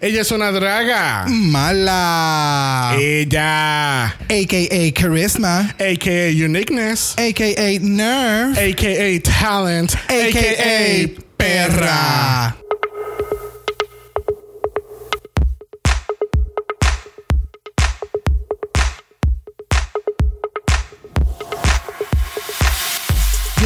Ella es una draga. Mala. Ella. AKA Charisma. AKA Uniqueness. AKA Nerve. AKA Talent. AKA Perra.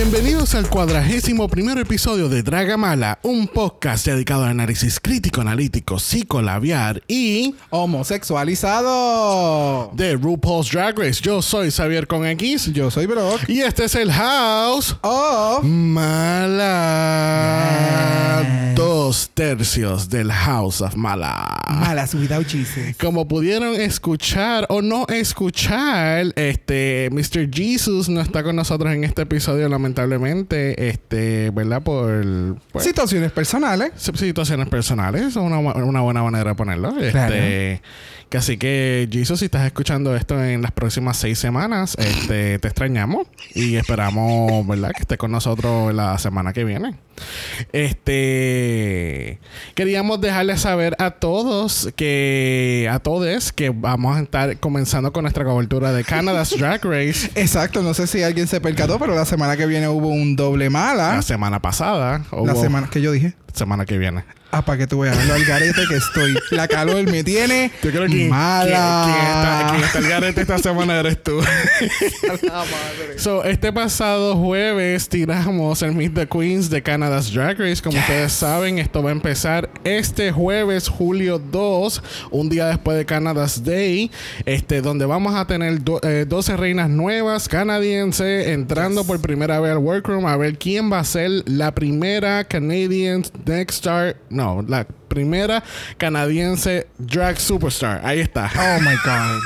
Bienvenidos al cuadragésimo primer episodio de Draga Mala, un podcast dedicado al análisis crítico, analítico, psicolabiar y Homosexualizado. de RuPaul's Drag Race. Yo soy Xavier con X Yo soy Brock. y este es el House Oh. Mala. Dos tercios del House of Mala. Malas without Jesus. Como pudieron escuchar o no escuchar, este Mr. Jesus no está con nosotros en este episodio, lamentablemente, este, ¿verdad? Por pues, Situaciones personales. situaciones personales, es una, una buena manera de ponerlo. Claro. Este, que así que, Jesus, si estás escuchando esto en las próximas seis semanas, este, te extrañamos y esperamos, ¿verdad? Que esté con nosotros la semana que viene. Este queríamos dejarles saber a todos que a todos que vamos a estar comenzando con nuestra cobertura de Canada's Drag Race Exacto, no sé si alguien se percató, pero la semana que viene hubo un doble mala. la semana pasada. La hubo- semana que yo dije. Semana que viene. Ah, para que tú veas lo al garete que estoy. La calor me tiene Yo creo que mala. quien, está, el garete esta semana eres tú. so, este pasado jueves tiramos el Meet the Queens de Canada's Drag Race. Como ustedes saben, esto va a empezar este jueves, julio 2, un día después de Canada's Day, este, donde vamos a tener do- eh, 12 reinas nuevas canadienses entrando por primera vez al workroom a ver quién va a ser la primera Canadian Next Star, no, la primera canadiense drag superstar. Ahí está. Oh my God.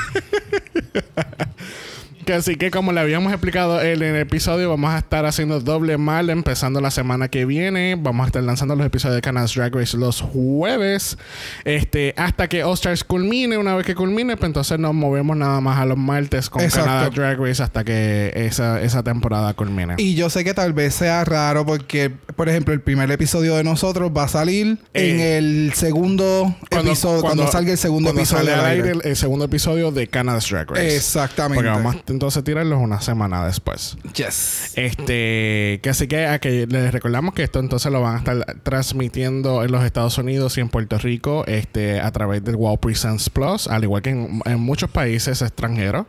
Que así que como le habíamos explicado en el episodio, vamos a estar haciendo doble mal empezando la semana que viene. Vamos a estar lanzando los episodios de Canada's Drag Race los jueves. Este, hasta que All Stars culmine. Una vez que culmine, pues entonces nos movemos nada más a los martes con Exacto. Canada's Drag Race hasta que esa, esa temporada culmine. Y yo sé que tal vez sea raro porque, por ejemplo, el primer episodio de nosotros va a salir Eh, en el segundo episodio, cuando, salga el segundo episodio. sale al al aire aire. el, el segundo episodio de Canada's Drag Race. Exactamente. Porque vamos a entonces tirarlos una semana después. Yes. Este, que así que, que les recordamos que esto entonces lo van a estar transmitiendo en los Estados Unidos y en Puerto Rico, este, a través del Wow Presents Plus, al igual que en, en muchos países extranjeros.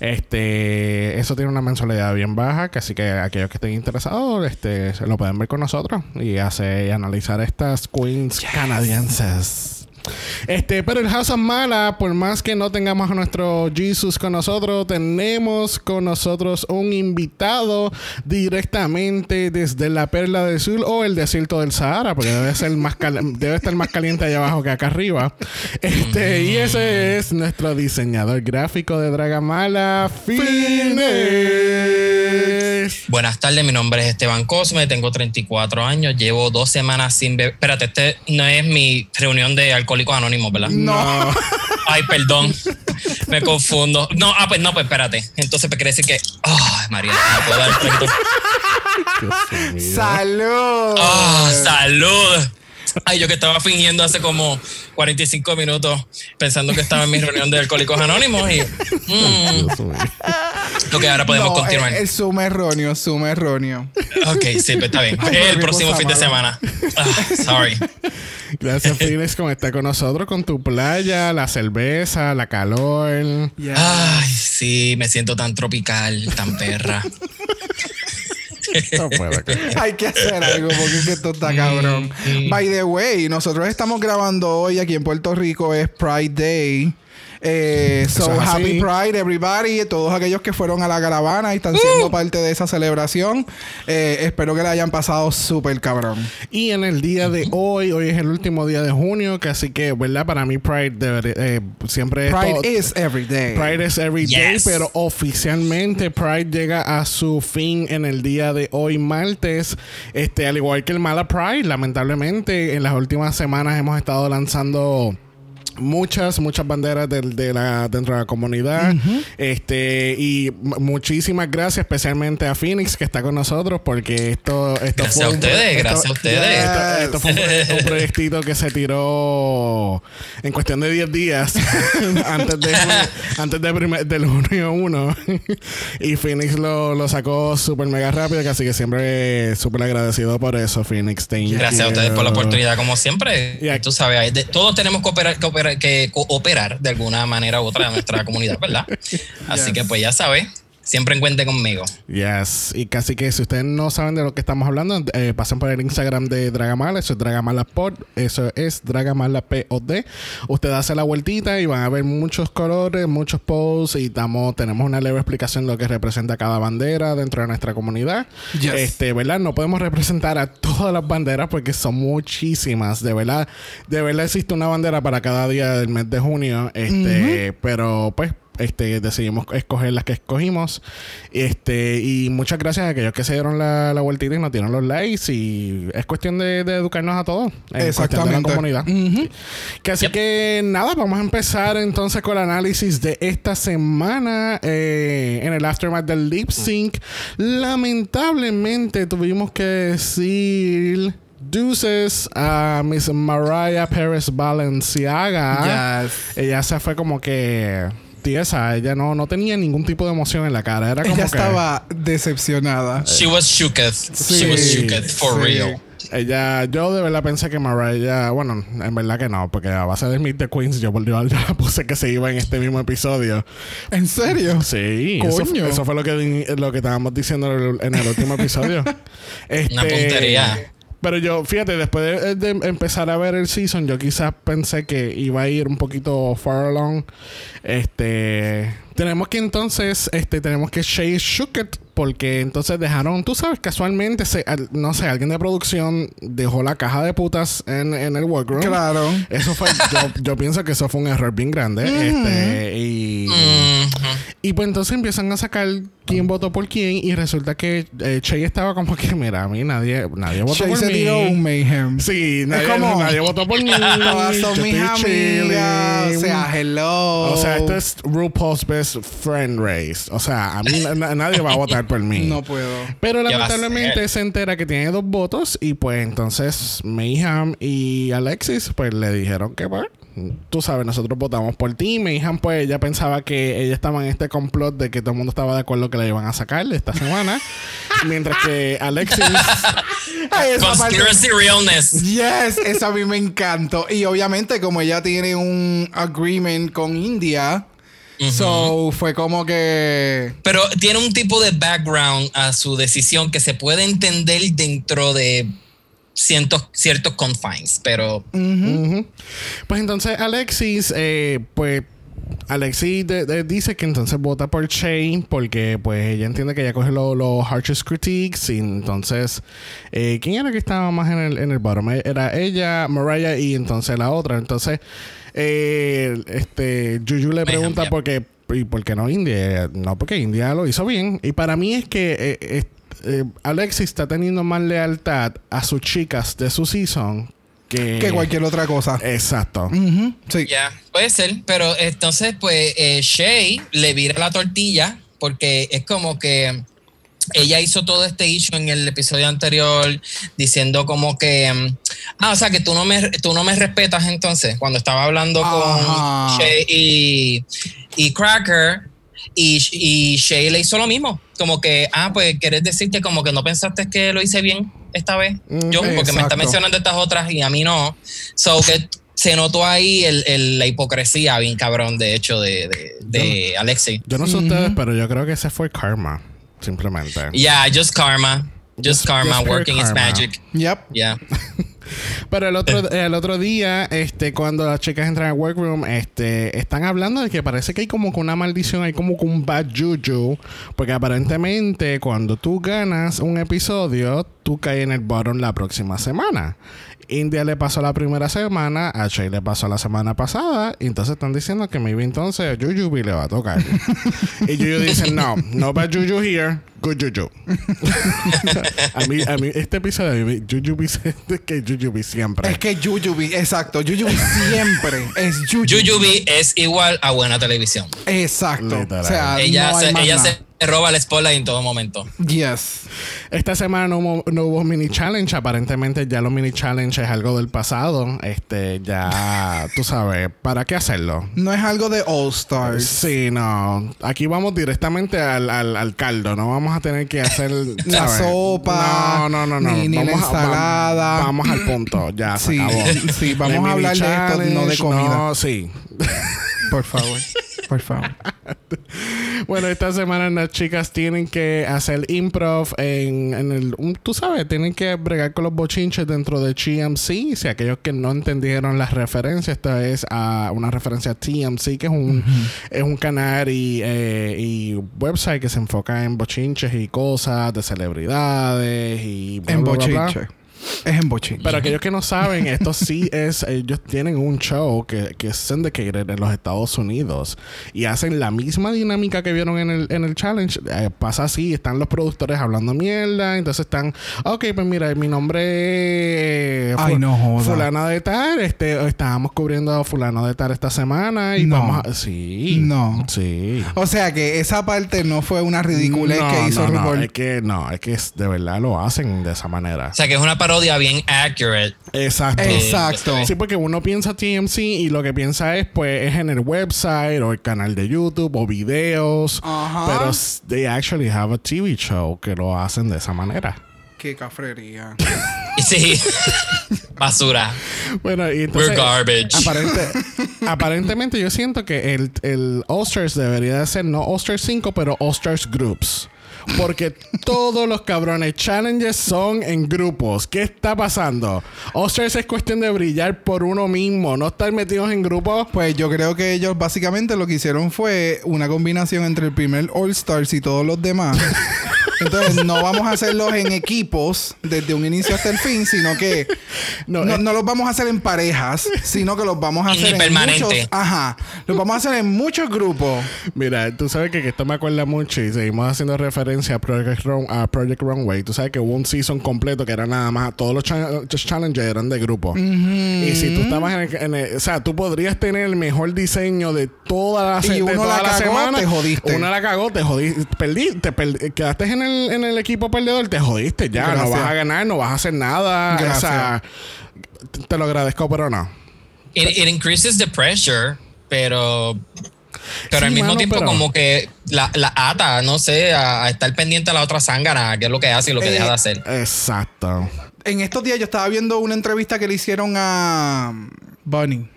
Este, eso tiene una mensualidad bien baja, que así que aquellos que estén interesados, este, se lo pueden ver con nosotros y hacer y analizar estas queens canadienses. Este, pero el House of Mala, por más que no tengamos a nuestro Jesus con nosotros, tenemos con nosotros un invitado directamente desde la Perla del Sur o el desierto del Sahara, porque debe ser más debe estar más caliente allá abajo que acá arriba. Este, y ese es nuestro diseñador gráfico de Dragamala, Fines. Buenas tardes, mi nombre es Esteban Cosme, tengo 34 años, llevo dos semanas sin beber. Espérate, este no es mi reunión de alcohólicos anónimos, ¿verdad? No. Ay, perdón, me confundo. No, ah, pues no, pues espérate. Entonces, pues quiere decir que. Ay, María, no puedo dar. ¡Salud! Ah, salud. Ay, yo que estaba fingiendo hace como 45 minutos pensando que estaba en mi reunión de alcohólicos anónimos y. mm, ok, ahora podemos No, continuar. El, el zoom erróneo, zoom erróneo. Ok, sí, pues está bien. Ay, el próximo fin de semana. Ah, sorry. Gracias, Fines, por estar con nosotros, con tu playa, la cerveza, la calor. Yeah. Ay, sí, me siento tan tropical, tan perra. No puedo creer. Hay que hacer algo porque es que esto está cabrón. mm. By the way, nosotros estamos grabando hoy aquí en Puerto Rico, es Pride Day. Eh, so es happy Pride everybody, todos aquellos que fueron a la caravana y están siendo parte de esa celebración. Eh, espero que la hayan pasado súper cabrón. Y en el día de hoy, hoy es el último día de junio, que así que, ¿verdad? Para mí Pride debería- eh, siempre es Pride todo- is every day. Pride is every day, pero oficialmente Pride llega a su fin en el día de hoy, martes. Este, al igual que el Mala Pride, lamentablemente, en las últimas semanas hemos estado lanzando muchas, muchas banderas de, de la, dentro de la comunidad. Este, y muchísimas gracias especialmente a Phoenix que está con nosotros porque esto, esto Gracias fue a un- ustedes, esto- gracias a ustedes. Esto, esto fue un, un proyectito que se tiró en cuestión de 10 días antes de antes de primer- del junio 1 y Phoenix lo, lo sacó súper mega rápido así que siempre súper agradecido por eso Phoenix thank Gracias a ustedes por la you. oportunidad, como siempre. Y aquí- Tú sabes, de- todos tenemos que operar, que operar- que cooperar de alguna manera u otra de nuestra comunidad, ¿verdad? Así Yes. que, pues ya sabes, siempre cuente conmigo. Yes, y casi que si ustedes no saben de lo que estamos hablando, eh, pasen por el Instagram de Dragamala, eso es Dragamala Pod, eso es Dragamala POD. Usted hace la vueltita y van a ver muchos colores, muchos posts y estamos, tenemos una leve explicación de lo que representa cada bandera dentro de nuestra comunidad. Yes. Este, ¿verdad? No podemos representar a todas las banderas porque son muchísimas, de verdad. De verdad existe una bandera para cada día del mes de junio, este, pero pues este, decidimos escoger las que escogimos. Este, y muchas gracias a aquellos que se dieron la, la vueltita y nos dieron los likes. Y es cuestión de, de educarnos a todos. En cuestión de la Exactamente. comunidad. Que así Yep. que nada, vamos a empezar entonces con el análisis de esta semana eh, en el aftermath del lip sync. Lamentablemente tuvimos que decir deuces a Miss Mariah Pérez Balenciaga. Yes. Ella se fue como que tiesa, ella no, no tenía ningún tipo de emoción en la cara. Era como Ella que estaba decepcionada. She was shooketh. She was Sí, shooketh, for sí. real. Ella, yo de verdad pensé que Mariah, bueno, en verdad que no, porque a base de Meet the Queens, yo, yo, yo la puse que se iba en este mismo episodio. ¿En serio? Sí, eso, Coño. eso fue lo que, lo que estábamos diciendo en el, en el último episodio. Este, Una puntería. Pero yo, fíjate, después de, de empezar a ver el season, yo quizás pensé que iba a ir un poquito far along. Este, tenemos que entonces, este, tenemos que Shay Shuket porque entonces dejaron, tú sabes, casualmente, se, al- no sé, alguien de producción dejó la caja de putas en, en el workroom. Claro. Eso fue, yo, yo pienso que eso fue un error bien grande. Este, y. y pues entonces empiezan a sacar quién votó por quién y resulta que eh, Che estaba como que, mira, a mí nadie, nadie votó Shay por se mí. tiró un mayhem. Sí, nadie, como- nadie votó por mí. Todas yo son mis amigas. O sea, hello. O sea, esto es RuPaul's Best Friend Race. O sea, a mí na- nadie va a votar por mí. No puedo. Pero ¿Qué va a lamentablemente se entera que tiene dos votos y pues entonces Mayhem y Alexis pues le dijeron que pues tú sabes, nosotros votamos por ti. Mayhem pues ella pensaba que ella estaba en este complot de que todo el mundo estaba de acuerdo que la iban a sacar esta semana. mientras que Alexis... Esa parte- Conspiracy realness. Yes, eso a mí me encantó. Y obviamente, como ella tiene un agreement con India, so fue como que. Pero tiene un tipo de background a su decisión que se puede entender dentro de cientos, ciertos confines, pero. Pues entonces Alexis, eh, pues Alexis de- de- dice que entonces vota por Shane porque pues ella entiende que ella coge lo- los harshest critiques y entonces eh, ¿quién era que estaba más en el, en el bottom? Eh, Era ella, Mariah y entonces la otra. Entonces eh, este Juju le pregunta ya. por qué y por qué no India. No, porque India lo hizo bien. Y para mí es que eh, eh, Alexis está teniendo más lealtad a sus chicas de su season que, Que cualquier otra cosa. Exacto. Sí. ya, puede ser. Pero entonces, pues, eh, Shay le vira la tortilla porque es como que ella hizo todo este issue en el episodio anterior diciendo como que mm, ah o sea que tú no me tú no me respetas entonces cuando estaba hablando Ajá. con Shay y, y Cracker y, y Shay le hizo lo mismo como que ah pues quieres decir que como que no pensaste que lo hice bien esta vez Mm, yo porque me está mencionando estas otras y a mí no so que se notó ahí el, el- la hipocresía bien cabrón de hecho de, de, de Alexei Yo no sé ustedes, pero yo creo que ese fue karma. Simplemente. Yeah, just karma. Just, karma working its magic. Yep. Yeah. Pero el otro, el otro día, este, cuando las chicas entran al workroom, este, están hablando de que parece que hay como que una maldición, hay como que un bad juju. Porque aparentemente cuando tú ganas un episodio, tú caes en el bottom la próxima semana. India le pasó la primera semana, a Shay le pasó la semana pasada, y entonces están diciendo que maybe entonces a Jujubi le va a tocar. y Juju dice, no, no bad Juju here, good Juju. a, mí, a mí, este episodio, mí, Jujubi es que Jujubi siempre. Es que Jujubi, exacto, Jujubi siempre es Jujubi. Jujubi es igual a buena televisión. Exacto. Literal. O sea, Ella, no hay se, más ella nada. se roba el spotlight en todo momento. Yes. Esta semana no hubo, no hubo mini challenge. Aparentemente ya los mini challenge es algo del pasado. Este, ya, tú sabes, ¿para qué hacerlo? No es algo de All Stars. Sí, no. Aquí vamos directamente al, al, al caldo. No vamos a tener que hacer La sopa, No, no, no, no. ni- ni la vamos, a- va- ensalada. vamos al punto. Ya se Sí, acabó. sí, vamos a hablar de esto, no de comida. No, sí. Por favor. Por favor. Bueno, esta semana las chicas tienen que hacer improv en, en el... un- tú sabes, tienen que bregar con los bochinches dentro de GMC. Si aquellos que no entendieron las referencias, esta es a una referencia a TMC, que es un, es un canal y, eh, y website que se enfoca en bochinches y cosas de celebridades y... bla, En bla, bla, bla. bochinche. Es en bochinche. Pero aquellos que no saben, esto sí es, ellos tienen un show que, que es syndicated en los Estados Unidos y hacen la misma dinámica que vieron en el, en el challenge. Eh, pasa así, están los productores hablando mierda, entonces están, ok, pues mira, mi nombre es Ay, no joda. fulana de tal, este, estábamos cubriendo a fulano de tal esta semana y No. vamos a... Sí. No. Sí. O sea que esa parte no fue una ridiculez no, que hizo no, no, es que no, es que de verdad lo hacen de esa manera. O sea que es una parodia bien accurate. Exacto. Exacto. Sí, porque uno piensa TMC y lo que piensa es, pues, es en el website o el canal de YouTube o videos. Ajá. Pero they actually have a TV show que lo hacen de esa manera. Qué cafrería. Y sí, basura. Bueno, y We're entonces... garbage. aparente- aparentemente yo siento que el, el All-Stars debería de ser no All-Stars 5, pero All-Stars Groups. Porque todos los cabrones challenges son en grupos. ¿Qué está pasando? All-Stars es cuestión de brillar por uno mismo, no estar metidos en grupos. Pues yo creo que ellos básicamente lo que hicieron fue una combinación entre el primer All Stars y todos los demás. Entonces no vamos a hacerlos en equipos desde un inicio hasta el fin, sino que No, no los vamos a hacer en parejas, sino que los vamos a hacer en Permanente. muchos, ajá, los vamos a hacer en muchos grupos. Mira, tú sabes que, que esto me acuerda mucho y seguimos haciendo referencia a Project, Run- a Project Runway. Tú sabes que hubo un season completo que era nada más, todos los cha- los challenges eran de grupo. Y si tú estabas en el, en el- O sea, tú podrías tener el mejor diseño de toda la, se- Y de uno toda la cagó, semana. te jodiste. Uno la cagó, te jodiste. Perdí, te quedaste en el, en el equipo perdedor, te jodiste ya. No Gracias. vas a ganar, no vas a hacer nada. O sea, te- te lo agradezco, pero no. It, it increases the pressure, pero. Pero Sí, al mismo mano, tiempo, pero- como que la, la ata, no sé, a, a estar pendiente a la otra zángana, que es lo que hace y lo que Eh, deja de hacer. Exacto. En estos días yo estaba viendo una entrevista que le hicieron a Bunny.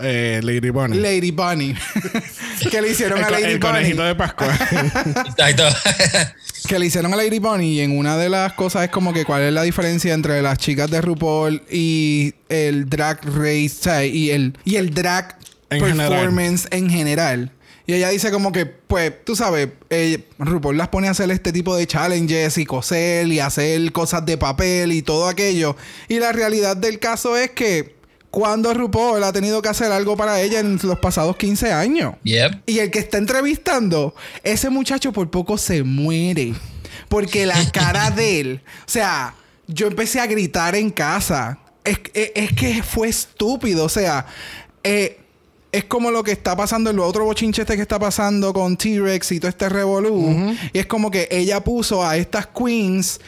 Eh, Lady Bunny. Lady Bunny. que le hicieron el, a Lady el Bunny. conejito de Pascua. Exacto. que le hicieron a Lady Bunny y en una de las cosas es como que cuál es la diferencia entre las chicas de RuPaul y el drag race y el y el drag En performance en general. Y ella dice como que, pues, tú sabes, eh, RuPaul las pone a hacer este tipo de challenges y coser y hacer cosas de papel y todo aquello. Y la realidad del caso es que cuando RuPaul ha tenido que hacer algo para ella en los pasados 15 años. yep. Y el que está entrevistando, ese muchacho por poco se muere. Porque la cara de él, o sea, yo empecé a gritar en casa. Es, es- es que fue estúpido, o sea, eh, es como lo que está pasando en lo otro bochinche este que está pasando con T-Rex y todo este revolú. Y es como que ella puso a estas queens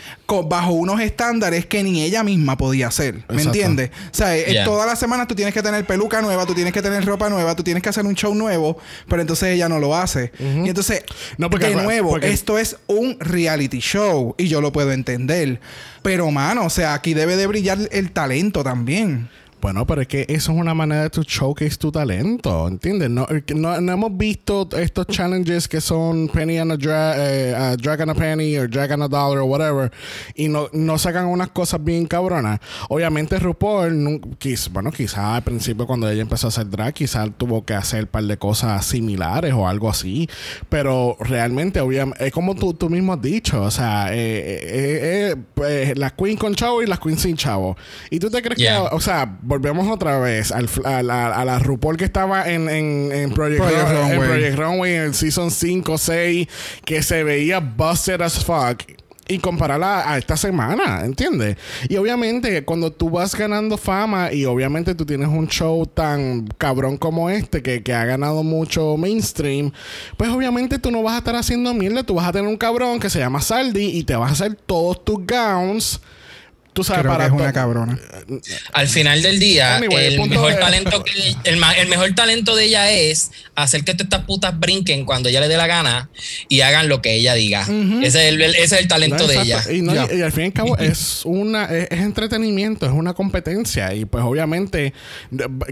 bajo unos estándares que ni ella misma podía hacer. ¿Me entiendes? O sea, es- Yeah. todas las semanas tú tienes que tener peluca nueva, tú tienes que tener ropa nueva, tú tienes que hacer un show nuevo, pero entonces ella no lo hace. Y entonces, No, porque- de nuevo, porque- esto es un reality show y yo lo puedo entender. Pero, mano, o sea, aquí debe de brillar el talento también. Bueno, pero es que eso es una manera de tu showcase tu talento, ¿entiendes? No, no, no hemos visto estos challenges que son penny and a, dra eh, a drag and a penny o drag and a dollar o whatever y no, no sacan unas cosas bien cabronas. Obviamente RuPaul, quiz, bueno, quizás al principio cuando ella empezó a hacer drag, quizás tuvo que hacer un par de cosas similares o algo así, pero realmente, obviamente, es como tú, tú mismo has dicho, o sea, eh, eh, eh pues, las queen con chavo y las queen sin chavo. ¿Y tú te crees que, o sea, volvemos otra vez al, a, la, a la RuPaul que estaba en, en, en Project, Runway. en Project Runway en el Season 5, 6, que se veía busted as fuck y compararla a esta semana, ¿entiendes? Y obviamente cuando tú vas ganando fama y obviamente tú tienes un show tan cabrón como este que, que, ha ganado mucho mainstream, pues obviamente tú no vas a estar haciendo mierda, tú vas a tener un cabrón que se llama Saldi y te vas a hacer todos tus gowns Tú sabes, para es una cabrona. Al final del día, el, mejor talento que, el, mejor talento de ella es hacer que estas putas brinquen cuando ella le dé la gana y hagan lo que ella diga. ese, es el, talento de ella. Y, al fin y al cabo es una es, entretenimiento, es una competencia. Y pues obviamente,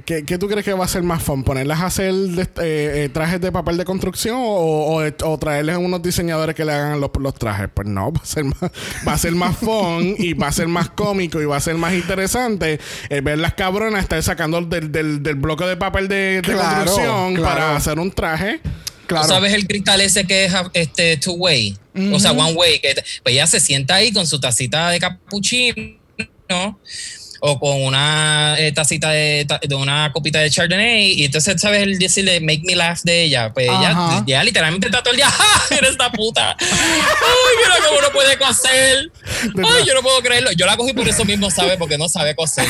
¿qué, tú crees que va a ser más fun? ¿Ponerlas a hacer eh, eh, trajes de papel de construcción o, o, traerles a unos diseñadores que le hagan los, los trajes? Pues no, va a ser más, va a ser más fun y va a ser más cómico y va a ser más interesante eh, ver las cabronas estar sacando del, del, del bloque de papel de, construcción para hacer un traje. Claro. sabes el cristal ese que es este two way? O sea, one way. Que, pues ella se sienta ahí con su tacita de cappuccino o con una eh, tacita de, de, una copita de Chardonnay y entonces sabes el decirle make me laugh de ella pues ella, ya literalmente está todo el día ¡Ja! eres esta puta ay mira cómo no puede coser. Ay yo no puedo creerlo. Yo la cogí por eso mismo sabe porque no sabe coser.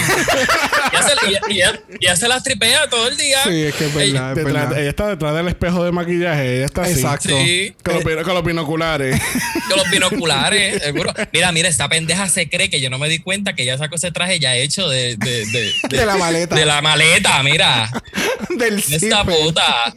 Y hace, y, hace las tripea todo el día. Sí es que es verdad, ella, ella está detrás del espejo de maquillaje ella está así. Exacto. Sí. con, los, con, los, binoculares. Con los binoculares seguro. Mira mira esta pendeja se cree que yo no me di cuenta que ella sacó ese traje ya hecho de, de, de, la maleta. De la maleta, mira. Del Esta puta.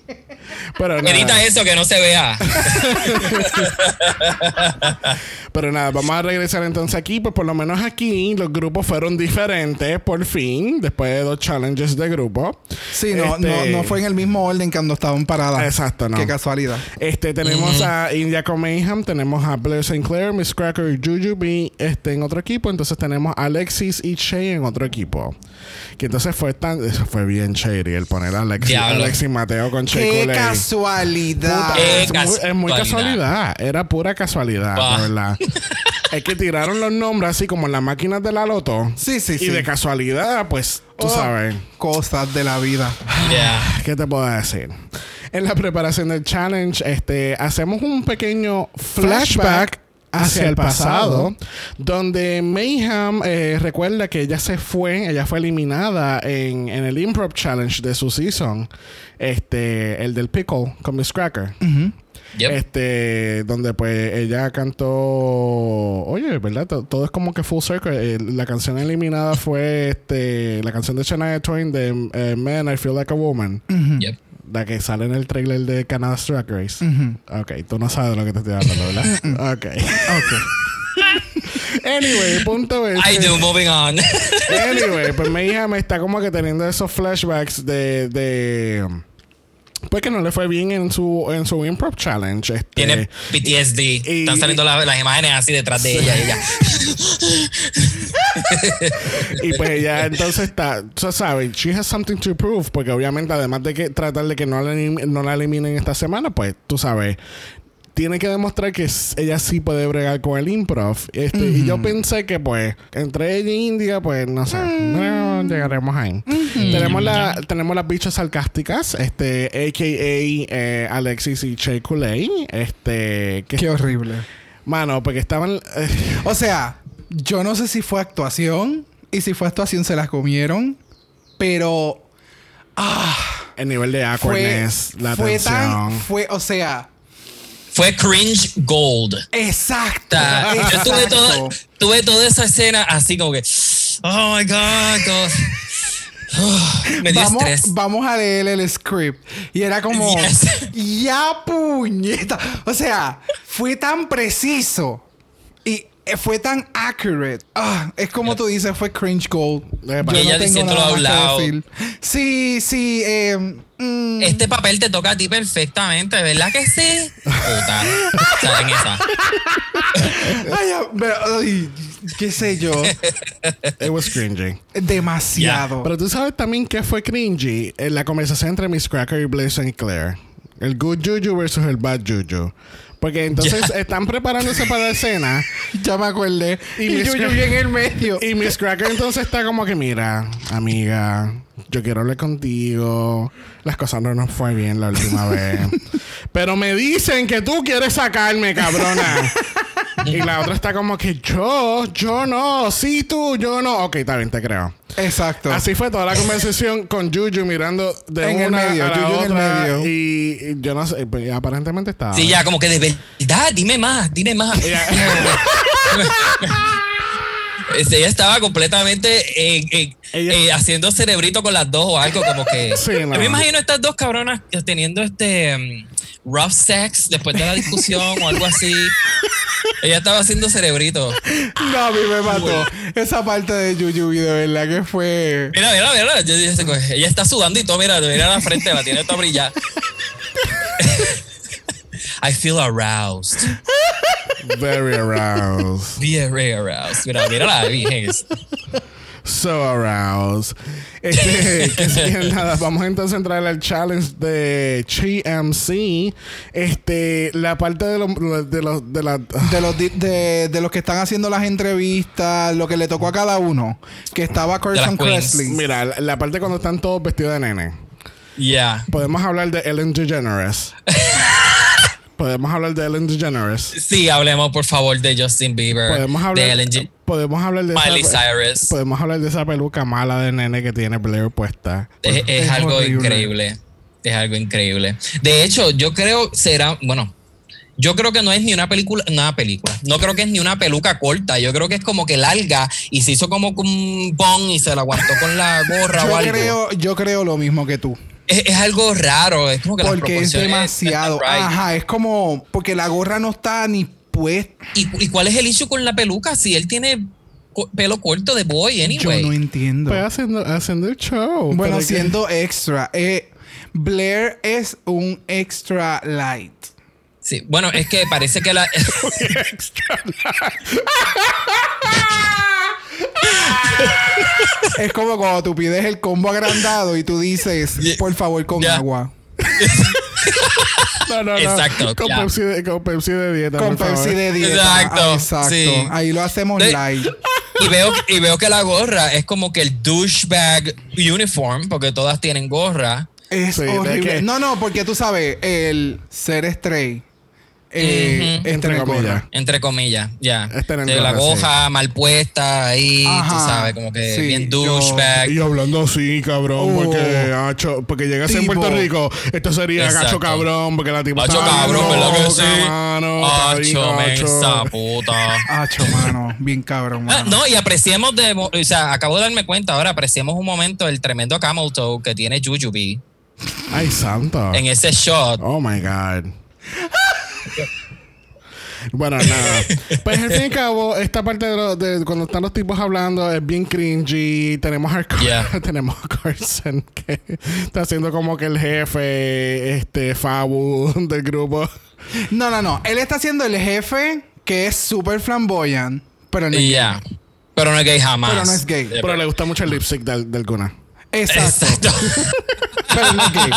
Pero Edita eso que no se vea. Pero nada, vamos a regresar entonces aquí. Pues por lo menos aquí los grupos fueron diferentes por fin, después de dos challenges de grupo. Sí, no, no, este, no, fue en el mismo orden cuando estaban paradas. Exacto, no. Qué casualidad. Este, tenemos a India Mayhem, tenemos a Blair St. Clair, Miss Cracker y Jujubee este, en otro equipo. Entonces tenemos a Alexis y Shay en otro equipo. Que entonces fue tan, fue bien shady el poner a Alexis, Alexis Mateo con Shay Qué casualidad. es, muy, casualidad. Era pura casualidad, verdad. es que tiraron los nombres así como en las máquinas de la loto. Sí, sí, sí. Y de casualidad, pues, tú oh, sabes. Cosas de la vida. ¿Qué te puedo decir? En la preparación del challenge, este, hacemos un pequeño flashback hacia el pasado, donde Mayhem eh, recuerda que ella se fue, ella fue eliminada en, el Improv Challenge de su season, este, el del Pickle con Miss Cracker. Este, donde pues ella cantó, oye, ¿verdad? Todo, es como que full circle. Eh, la canción eliminada fue este, la canción de Shania Twain de eh, Man, I Feel Like a Woman. La que sale en el trailer de Canada's Drag Race. Ok, tú no sabes de lo que te estoy hablando, ¿verdad? ok. Ok. anyway, punto es. I do, moving on. anyway, pues mi hija me está como que teniendo esos flashbacks de. de pues que no le fue bien en su en su improv challenge. Este, Tiene PTSD. Están saliendo las, imágenes así detrás de ella. Y, ella. y pues ella entonces está, tú sabes, she has something to prove, porque obviamente además de que tratar de que no la, no la eliminen esta semana, pues tú sabes, tiene que demostrar que ella sí puede bregar con el improv. Este, Y yo pensé que, pues, entre ella y India, pues, no sé, no llegaremos ahí. tenemos, la, tenemos las bichas sarcásticas, este, a.k.a. Eh, Alexis y Che Kulei. Este, Qué horrible. Mano, porque estaban. Eh, o sea, yo no sé si fue actuación y si fue actuación se las comieron, pero. Ah, el nivel de awkwardness, la fue Tan, fue, o sea, fue cringe gold. Exacto. Yo tuve, todo, tuve toda esa escena así como que, oh my God. me dio vamos, estrés. vamos a leer el script. Y era como, ya puñeta. O sea, fue tan preciso. Eh, fue tan accurate. Ah, es como tú dices, fue cringe gold. Yo ella diciéndolo a un más que decir. Sí, sí. eh, mm, Este papel te toca a ti perfectamente, ¿verdad que sí? Puta. ¿Saben esa? ay, pero, ay, qué sé yo. It was cringy. Demasiado. Pero tú sabes también que fue cringy en la conversación entre Miss Cracker y Blaze St. Clair. El good juju versus el bad juju. Porque entonces están preparándose para la escena Ya me acordé. Y Y, yo, yo en el medio. y Miss Cracker entonces está como que, mira, amiga, yo quiero hablar contigo. Las cosas no nos fue bien la última vez. Pero me dicen que tú quieres sacarme, cabrona. y la otra está como que yo, yo no, sí tú, yo no. Ok, está bien, te creo. Exacto. Así fue toda la conversación con Juju mirando de En el una medio, a la Juju en el otra medio. Y, y yo no sé, pues, aparentemente estaba. Sí, ya como que de verdad, dime más, dime más. Este, ella estaba completamente eh, eh, Ella- eh, haciendo cerebrito con las dos o algo como que... Sí, no. Yo me imagino estas dos cabronas teniendo este um, rough sex después de la discusión o algo así. Ella estaba haciendo cerebrito. No, a mí me mató. Esa parte de Yuyubi, de verdad que fue. Mira, mira, mira. Yo ella está sudando y todo, mira, mira la frente, la tiene toda brillada. I feel aroused. Very aroused. Very aroused. Mira, mira la virgen. So aroused. Este, que sí, que nada, vamos entonces a entrar al challenge de GMC. Este, la parte de los de los de la De los, de, de los que están haciendo las entrevistas, lo que le tocó a cada uno. Que estaba Carson. Kressley. Mira, la, la parte cuando están todos vestidos de nene. Yeah. Podemos hablar de Ellen DeGeneres. Podemos hablar de Ellen DeGeneres. Sí, hablemos por favor de Justin Bieber, Podemos hablar de Ellen G- Podemos hablar de Miley esa, Cyrus. Podemos hablar de esa peluca mala de nene que tiene Blair puesta. Es, es Es algo horrible. increíble. Es algo increíble. De hecho, yo creo será, bueno, yo creo que no es ni una película, una película. No creo que es ni una peluca corta. Yo creo que es como que larga y se hizo como un bong y se la aguantó con la gorra o Yo algo. creo, yo creo lo mismo que tú. Es, es algo raro. Es como que las Porque es demasiado. right. Ajá, es como. Porque la gorra no está ni puesta. ¿Y, y cuál es el issue con la peluca? Si él tiene co- pelo corto de boy, anyway. Yo no entiendo. Pues haciendo, haciendo el show. Bueno, que- siendo extra. Eh, Blair es un extra light. Sí, bueno, es que parece que la. Es como cuando tú pides el combo agrandado y tú dices, Yeah. por favor, con Yeah. agua. No, no, no. Exacto, Con, ya. Pepsi de, con Pepsi de dieta. Con por favor. Pepsi de dieta. Exacto, Ah, exacto. sí. Ahí lo hacemos De- light. Y veo, y veo que la gorra es como que el douchebag uniform, porque todas tienen gorra. Es Sí, ¿de horrible. No, no, porque tú sabes, el ser stray. Eh. Entre entre comillas. Entre comillas, ya. Es tener De la goja mal puesta ahí, tú Ajá, sabes, como que sí, bien douchebag. Y hablando así, cabrón, Oh. porque, acho, porque llegas en Tipo. Puerto Rico, esto sería Exacto. gacho cabrón, porque la tipa está cabrón, ¿verdad que sí? mano, Acho, gacho. esa puta. Acho, mano. Bien cabrón, Ah, mano. no, y apreciemos de, o sea, acabo de darme cuenta ahora, apreciemos un momento el tremendo camel toe que tiene Jujubee Ay, santo. en ese shot. Oh my God. Bueno, nada. Pues al fin y al cabo, esta parte de, lo- de cuando están los tipos hablando es bien cringy. Tenemos a, Car- Yeah. tenemos a Carson que está haciendo como que el jefe, este, Fabu del grupo. No, no, no. Él está siendo el jefe que es súper flamboyant, pero no es Y ya. Pero no es gay jamás. Pero no es gay. Pero le gusta mucho el lip sync del, del Guna. Exacto. Exacto. pero no es gay.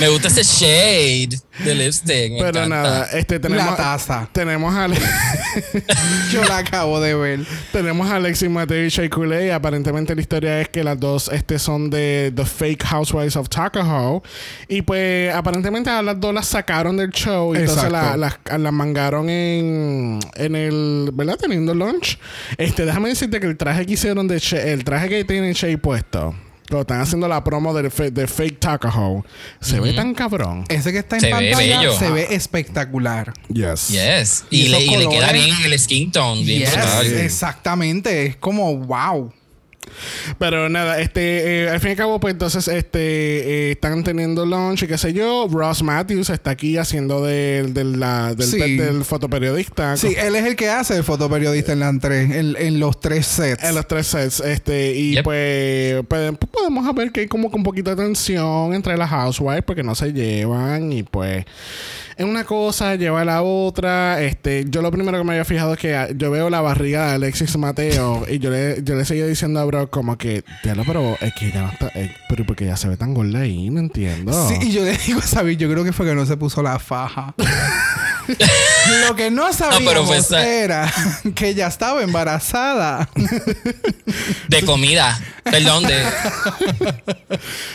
Me gusta ese shade de lipstick. me Pero encanta. nada, este tenemos. La taza. Tenemos a, Yo la acabo de ver. tenemos a Alexis Mateo y Shea Coulee. Aparentemente la historia es que las dos este, son de The Fake Housewives of Tuckahoe. Y pues aparentemente a las dos las sacaron del show. Y entonces la- las, las mangaron en, en el. ¿Verdad? Teniendo lunch. Este, déjame decirte que el traje que hicieron de Shea- el traje que tiene Shea puesto. Cuando están haciendo la promo de, fe- de Fake Tuckahoe. Se ve tan cabrón. Ese que está en Se ve pantalla bello. se ve espectacular. Yes. Yes. Y Y, le, esos y le queda bien el skin tone. Bien Yes, exactamente. Es como wow. Pero nada, este, eh, al fin y al cabo, pues entonces este, eh, están teniendo lunch y qué sé yo. Ross Matthews está aquí haciendo del, del, la- del, Sí. del fotoperiodista. Sí, él es el que hace el fotoperiodista en, la tres, en, en los tres sets. En los tres sets, este, y Yep. pues, pues, pues, podemos ver que hay como que un poquito de tensión entre las housewives porque no se llevan y pues una cosa lleva a la otra. Este, yo lo primero que me había fijado es que ah, yo veo la barriga de Alexis Mateo y yo le, yo le seguía diciendo a Brock como que, diablo, pero es que ya no está, eh, pero porque ya se ve tan gorda ahí, no entiendo. Sí, y yo le digo a Sabi, yo creo que fue que no se puso la faja. Lo que no sabíamos fue esa- era que ella estaba embarazada. De comida. Perdón, de.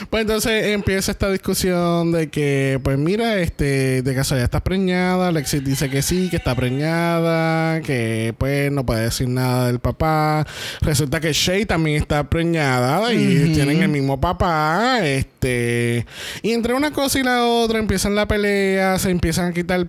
Pues entonces empieza esta discusión de que, pues mira, este, de casualidad estás preñada. Alexis dice que sí, que está preñada, que pues no puede decir nada del papá. Resulta que Shay también está preñada y tienen el mismo papá. Este, y entre una cosa y la otra empiezan la pelea, se empiezan a quitar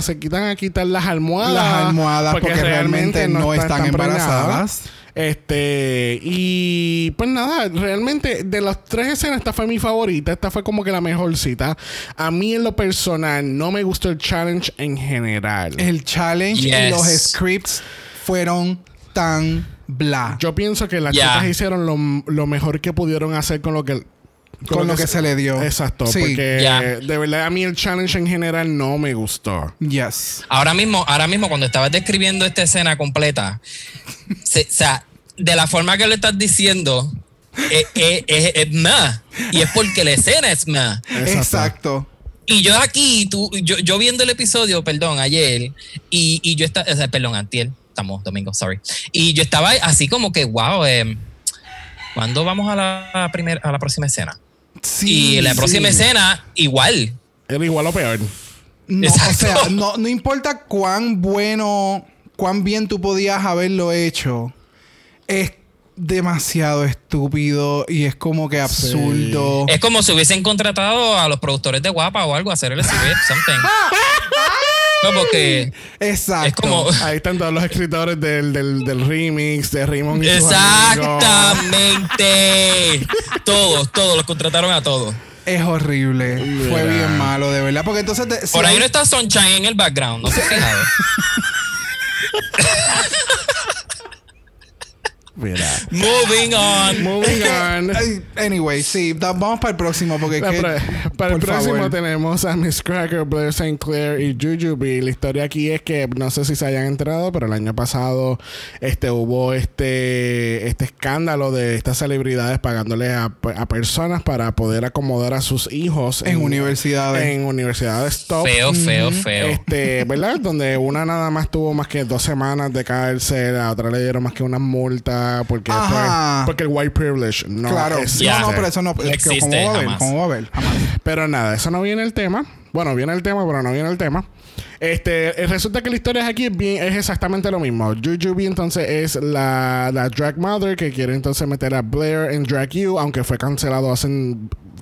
se quitan a quitar las almohadas. Las almohadas porque, realmente no están, embarazadas. Este, y pues nada, realmente de las tres escenas, esta fue mi favorita. Esta fue como que la mejor cita. A mí, en lo personal, no me gustó el challenge en general. El challenge y los scripts fueron tan bla. Yo pienso que las chicas hicieron lo, lo mejor que pudieron hacer con lo que. Con lo que se le dio. Exacto, Sí. porque Ya. de verdad a mí el challenge en general no me gustó. Yes. Ahora mismo, ahora mismo, cuando estabas describiendo esta escena completa, se- o sea, de la forma que le estás diciendo, eh, eh, es, es más. Y es porque la escena es más. Exacto. Y yo aquí, tú, yo, yo viendo el episodio, perdón, ayer, y, y yo estaba, o sea, perdón, antier, estamos domingo, sorry. Y yo estaba así como que, wow, eh, ¿cuándo vamos a la, primer, a la próxima escena? Sí. y la próxima sí. escena, igual. Era igual o peor. No, Exacto. o sea, no, no importa cuán bueno, cuán bien tú podías haberlo hecho, es demasiado estúpido y es como que absurdo. Es como si hubiesen contratado a los productores de Guapa o algo a hacer el script, something. No, porque Exacto. es como. Ahí están todos los escritores del, del, del remix de Raymond. Exactamente. Todos, todos, los contrataron a todos. Es horrible. Fue bien malo, de verdad. Porque entonces... si Por ahí hay- no está Sunshine en el background, no se fijado. Mira. Moving on. Moving on. Ay, Anyway, sí. da- vamos para el próximo porque... Que- para el próximo favor. tenemos a Miss Cracker, Blair St. Clair y Jujubee. La historia aquí es que no sé si se hayan enterado, pero el año pasado este hubo este este escándalo de estas celebridades pagándole a, a personas para poder acomodar a sus hijos En universidades. En universidades top. Feo, feo, feo. Este, ¿verdad? Donde una nada más tuvo más que dos semanas de cárcel, a otra le dieron más que una multa porque Ajá. después- porque el white privilege no claro. existe. Ya. No, no, pero eso no... Es que existe, ¿Cómo va a haber? jamás. ¿Cómo va a haber? Jamás. Pero nada, eso no viene el tema. Bueno, viene el tema, pero no viene el tema. Este, eh, resulta que la historia aquí es, bien, es exactamente lo mismo. Jujubee entonces es la, la drag mother que quiere entonces meter a Blair en Drag You, aunque fue cancelado hace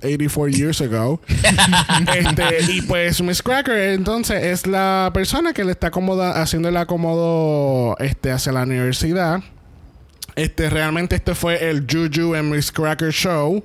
84 years ago. este, y pues Miss Cracker entonces es la persona que le está acomoda, haciendo el acomodo este, hacia la universidad. Este, realmente este fue el Juju and Miss Cracker show.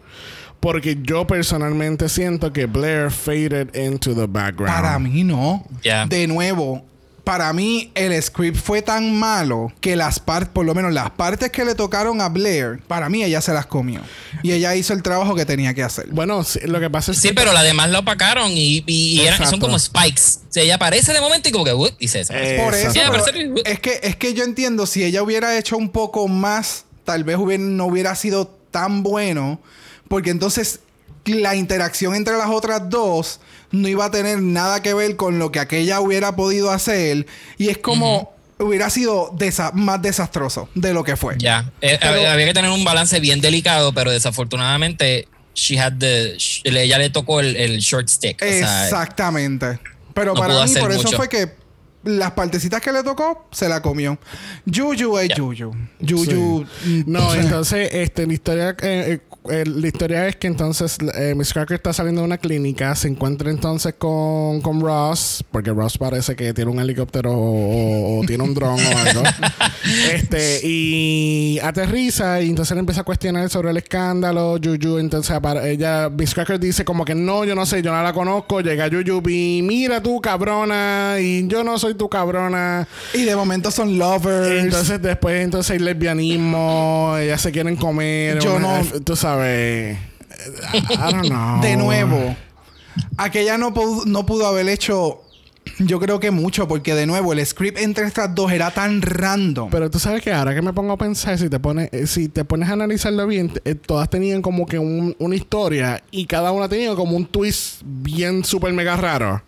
Porque yo personalmente siento que Blair faded into the background. Para mí no. Ya. De nuevo, para mí el script fue tan malo que las partes, por lo menos las partes que le tocaron a Blair, para mí ella se las comió. Y ella hizo el trabajo que tenía que hacer. Bueno, sí, lo que pasa es Sí, que. pero las demás lo opacaron y, y- y eran- son como spikes. O sea, ella aparece de momento y como que, y se desaparece. Eh, Por eso, pero- es que, es que yo entiendo, si ella hubiera hecho un poco más, tal vez hubiera- no hubiera sido tan bueno, porque entonces la interacción entre las otras dos no iba a tener nada que ver con lo que aquella hubiera podido hacer, y es como hubiera sido desa- más desastroso de lo que fue. Ya. Eh, Pero- había- había que tener un balance bien delicado, pero desafortunadamente, she had the, ella le tocó el, el short stick. O sea, Exactamente. Pero no para mí, por eso fue que las partecitas que le tocó, se la comió. Juju es Ya. Juju. Juju. Sí. mm, No, entonces, este, la historia. eh, eh, la historia es que entonces eh, Miss Cracker está saliendo de una clínica, se encuentra entonces con, con Ross, porque Ross parece que tiene un helicóptero o, o tiene un dron o algo. este, y aterriza y entonces él empieza a cuestionar sobre el escándalo. Juju, entonces ella, Miss Cracker dice como que no, yo no sé, yo no la conozco. Llega Juju y mira tú, cabrona, y yo no soy tu cabrona. Y de momento son lovers. Entonces después entonces hay lesbianismo, ellas se quieren comer. Yo una- no- Tú sabes. I don't know. de nuevo, aquella no pudo, no pudo haber hecho, yo creo que mucho, porque de nuevo, el script entre estas dos era tan random. Pero tú sabes que ahora que me pongo a pensar, si te pones, eh, si te pones a analizarlo bien, eh, todas tenían como que un- una historia y cada una tenía como un twist bien super mega raro.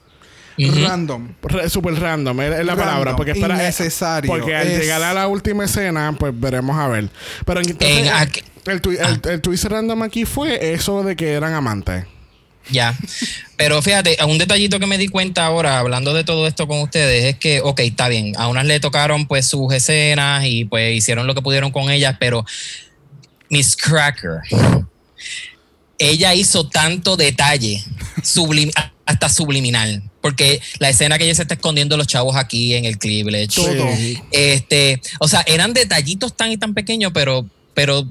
Random. Re- super random es, la Random, palabra. Porque espera, innecesario, Porque al es- llegar a la última escena, pues veremos a ver. Pero entonces, En el, aqu- el, twi- el- el twist random aquí fue eso de que eran amantes. Ya. Pero fíjate, un detallito que me di cuenta ahora, hablando de todo esto con ustedes, es que, ok, está bien, a unas le tocaron pues sus escenas y pues hicieron lo que pudieron con ellas, pero Miss Cracker, ella hizo tanto detalle, sublim- hasta subliminal, porque la escena que ella se está escondiendo los chavos aquí en el Todo. Sí. este, o sea, eran detallitos tan y tan pequeños, pero, pero, o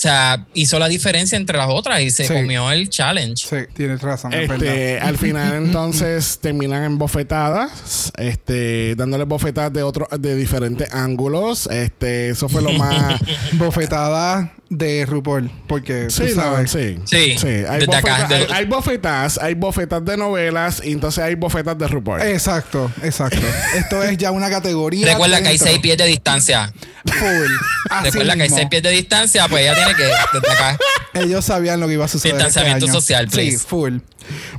sea, hizo la diferencia entre las otras y se Sí. comió el challenge. Sí, tienes razón, es verdad. Este, al final entonces terminan en bofetadas, este, dándole bofetadas de otro, de diferentes ángulos. Este, eso fue lo más Bofetada de RuPaul, porque Sí, tú no, sabes. sí. Sí, Hay, desde acá, bofeta- de- hay, hay bofetas, hay bofetas de novelas y entonces hay bofetas de RuPaul. Exacto, exacto. Esto es ya una categoría. Recuerda que hay seis pies de distancia. Full. Recuerda que hay seis pies de distancia, pues ella tiene que desde acá. Ellos sabían lo que iba a suceder. Distanciamiento este año. social, Sí, please. full.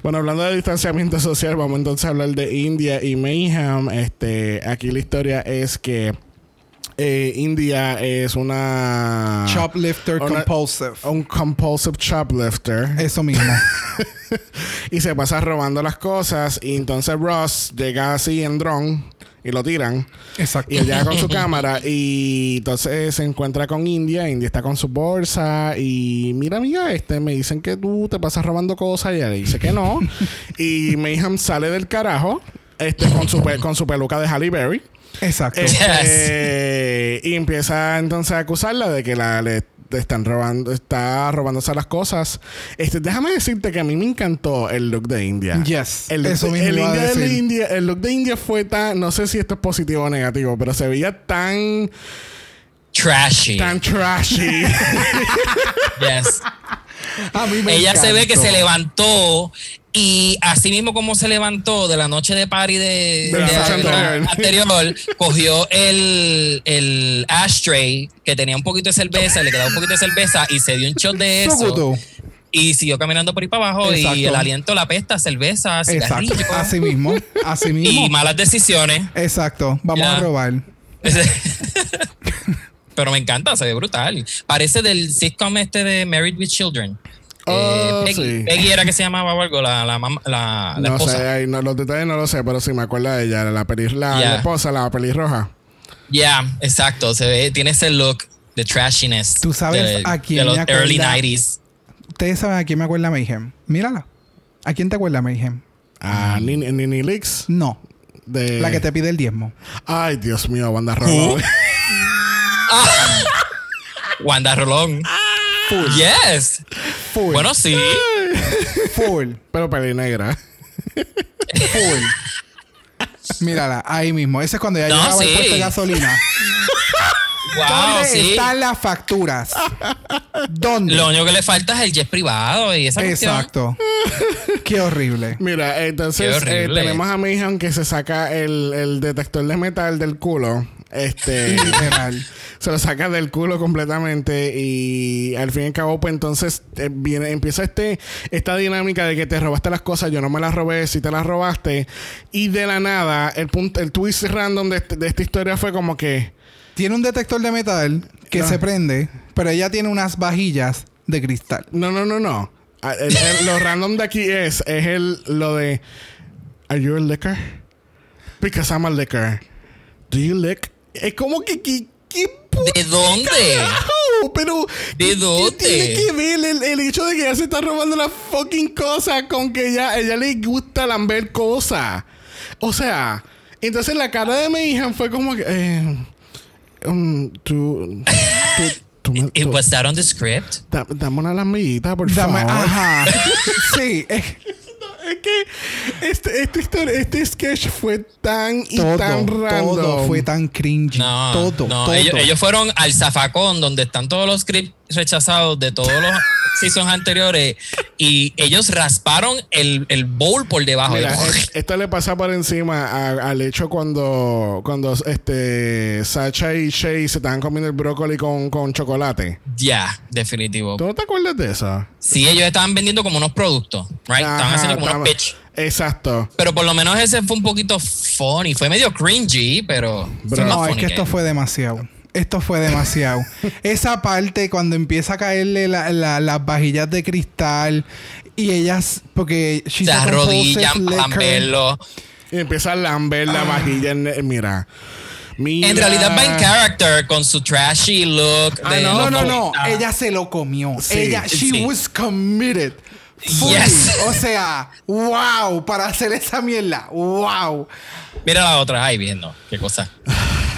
Bueno, hablando de distanciamiento social, vamos entonces a hablar de India y Mayhem. Este, aquí la historia es que eh, India es una Shoplifter una- compulsive. un compulsive shoplifter Eso mismo. y se pasa robando las cosas y entonces Ross llega así en dron y lo tiran Exacto. y él llega con su cámara y entonces se encuentra con India, India está con su bolsa y mira amiga, este me dicen que tú te pasas robando cosas y ella dice que no y Mayhem sale del carajo este con su con su peluca de Halle Berry Exacto. este, y empieza entonces a acusarla de que la le están robando, está robándose las cosas. Este, déjame decirte que a mí me encantó el look de India. Yes, El eso India de. India- el look de India fue tan, no sé si esto es positivo o negativo, pero se veía tan, Trashy. tan trashy. Yes. A mí me Ella se ve que se levantó y así mismo como se levantó de la noche de party de, De la anterior. cogió el, el ashtray que tenía un poquito de cerveza, le quedaba un poquito de cerveza y se dio un shot de eso. Y siguió caminando por ahí para abajo y el aliento la pesta, cerveza, cigarrillo. Exacto. Así mismo. Así mismo. Y malas decisiones. Exacto. Vamos Ya. a robar. Pero me encanta, se ve brutal. Parece del sitcom este de Married with Children. Oh, Eh, Peggy, sí. Peggy era que se llamaba o algo, la, la, mam- la, la no esposa. sé, ahí no, los detalles no lo sé, pero sí me acuerdo de ella, la, peli, la, esposa, la pelirroja. Ya, exacto. Se ve, tiene ese look de trashiness. ¿Tú sabes de, a quién de los me acuerda? early 90s. Ustedes saben a quién me acuerda Mayhem. Mírala. ¿A quién te acuerda Mayhem? A Nini, Nini Leaks. No. De... La que te pide el diezmo. Ay, Dios mío, banda roja. Wanda Rolón. Yes. Full. Bueno, sí. Full. Pero peli negra. Full. Mírala, ahí mismo. Ese es cuando ya No, llegaba el sí. puesto de gasolina. Wow, ¿Dónde sí. están las facturas? ¿Dónde? Lo único que le falta es el jet privado y esa cuestión. Exacto. Qué horrible. Mira, entonces eh, tenemos a Mayhem que se saca el, el detector de metal del culo. Este. Literal. Se lo saca del culo completamente y al fin y al cabo pues entonces eh, viene empieza este esta dinámica de que te robaste las cosas yo no me las robé si te las robaste y de la nada el punto el twist random de, este- de esta historia fue como que Tiene un detector de metal que Ah. se prende, pero ella tiene unas vajillas de cristal. no no no no Ah, el- el- lo random de aquí es es el lo de are you a liquor because I'm a liquor do you lick es como que, que, que ¿De dónde? carajo? pero. ¿De ¿qué- dónde? ¿Qué tiene que ver el, el hecho de que ella se está robando la fucking cosa con que ella, ella le gusta lamber cosas? O sea, entonces la cara de mi hija fue como que. Eh, um, tú. tú, tú me- It tú- was that on the script? da- dame una por Dame, favor. ajá. sí, es que este, este, este sketch fue tan y todo, tan random. todo fue tan cringy. No, todo, no. todo. Ellos, ellos fueron al zafacón donde están todos los scripts rechazados de todos los seasons anteriores y ellos rasparon el, el bowl por debajo. Mira, es- esto le pasa por encima a- al hecho cuando, cuando este Sacha y Shay se estaban comiendo el brócoli con, con chocolate. Ya, definitivo. ¿Tú no te acuerdas de eso? Sí, ellos estaban vendiendo como unos productos, right? estaban haciendo como unos pitch. Exacto. Pero por lo menos ese fue un poquito funny. Fue medio cringy, pero. Bro. No, es que esto fue demasiado. Esto fue demasiado. Esa parte cuando empieza a caerle la- la- las vajillas de cristal y ellas, porque Se arrodillan para. Y empieza a lamber la vajilla. en- Mira. Mira. En realidad va en character con su trashy look. Ah, de no, No, no, no. 90. Ella se lo comió. Sí, ella, she sí. was committed. Fully. Yes. O sea, wow, para hacer esa mierda. Wow. Mira la otra, ay, viendo. Qué cosa.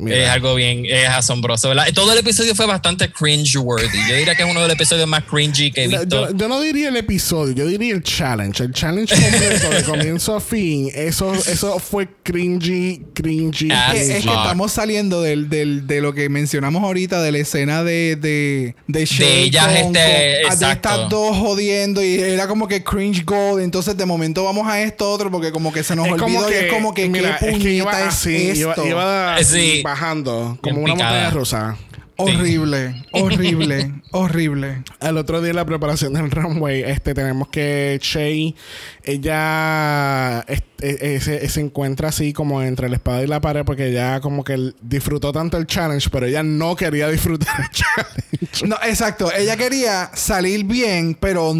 Mira. Es algo bien, es asombroso, ¿verdad? Todo el episodio fue bastante cringe-worthy. Yo diría que es uno de los episodios más cringy que he visto. yo, yo no diría el episodio, yo diría el challenge. El challenge completo de comienzo a fin. Eso, eso fue cringy, cringy. Ah, Que- es que estamos saliendo del, del- de lo que mencionamos ahorita, de la escena de, de, de, Shay ellas, este, de exacto. estas dos jodiendo y era como que cringe gold. Entonces, de momento vamos a esto otro porque como que se nos Es olvidó como y que, es como que mira, qué es que es iba, iba Sí. Bajando como una montaña rusa. Horrible, horrible, horrible. Al otro día en la preparación del runway, este, tenemos que Shay, ella se, se encuentra así como entre la espada y la pared porque ella como que el- disfrutó tanto el challenge, pero ella no quería disfrutar el challenge. No, exacto. Ella quería salir bien, pero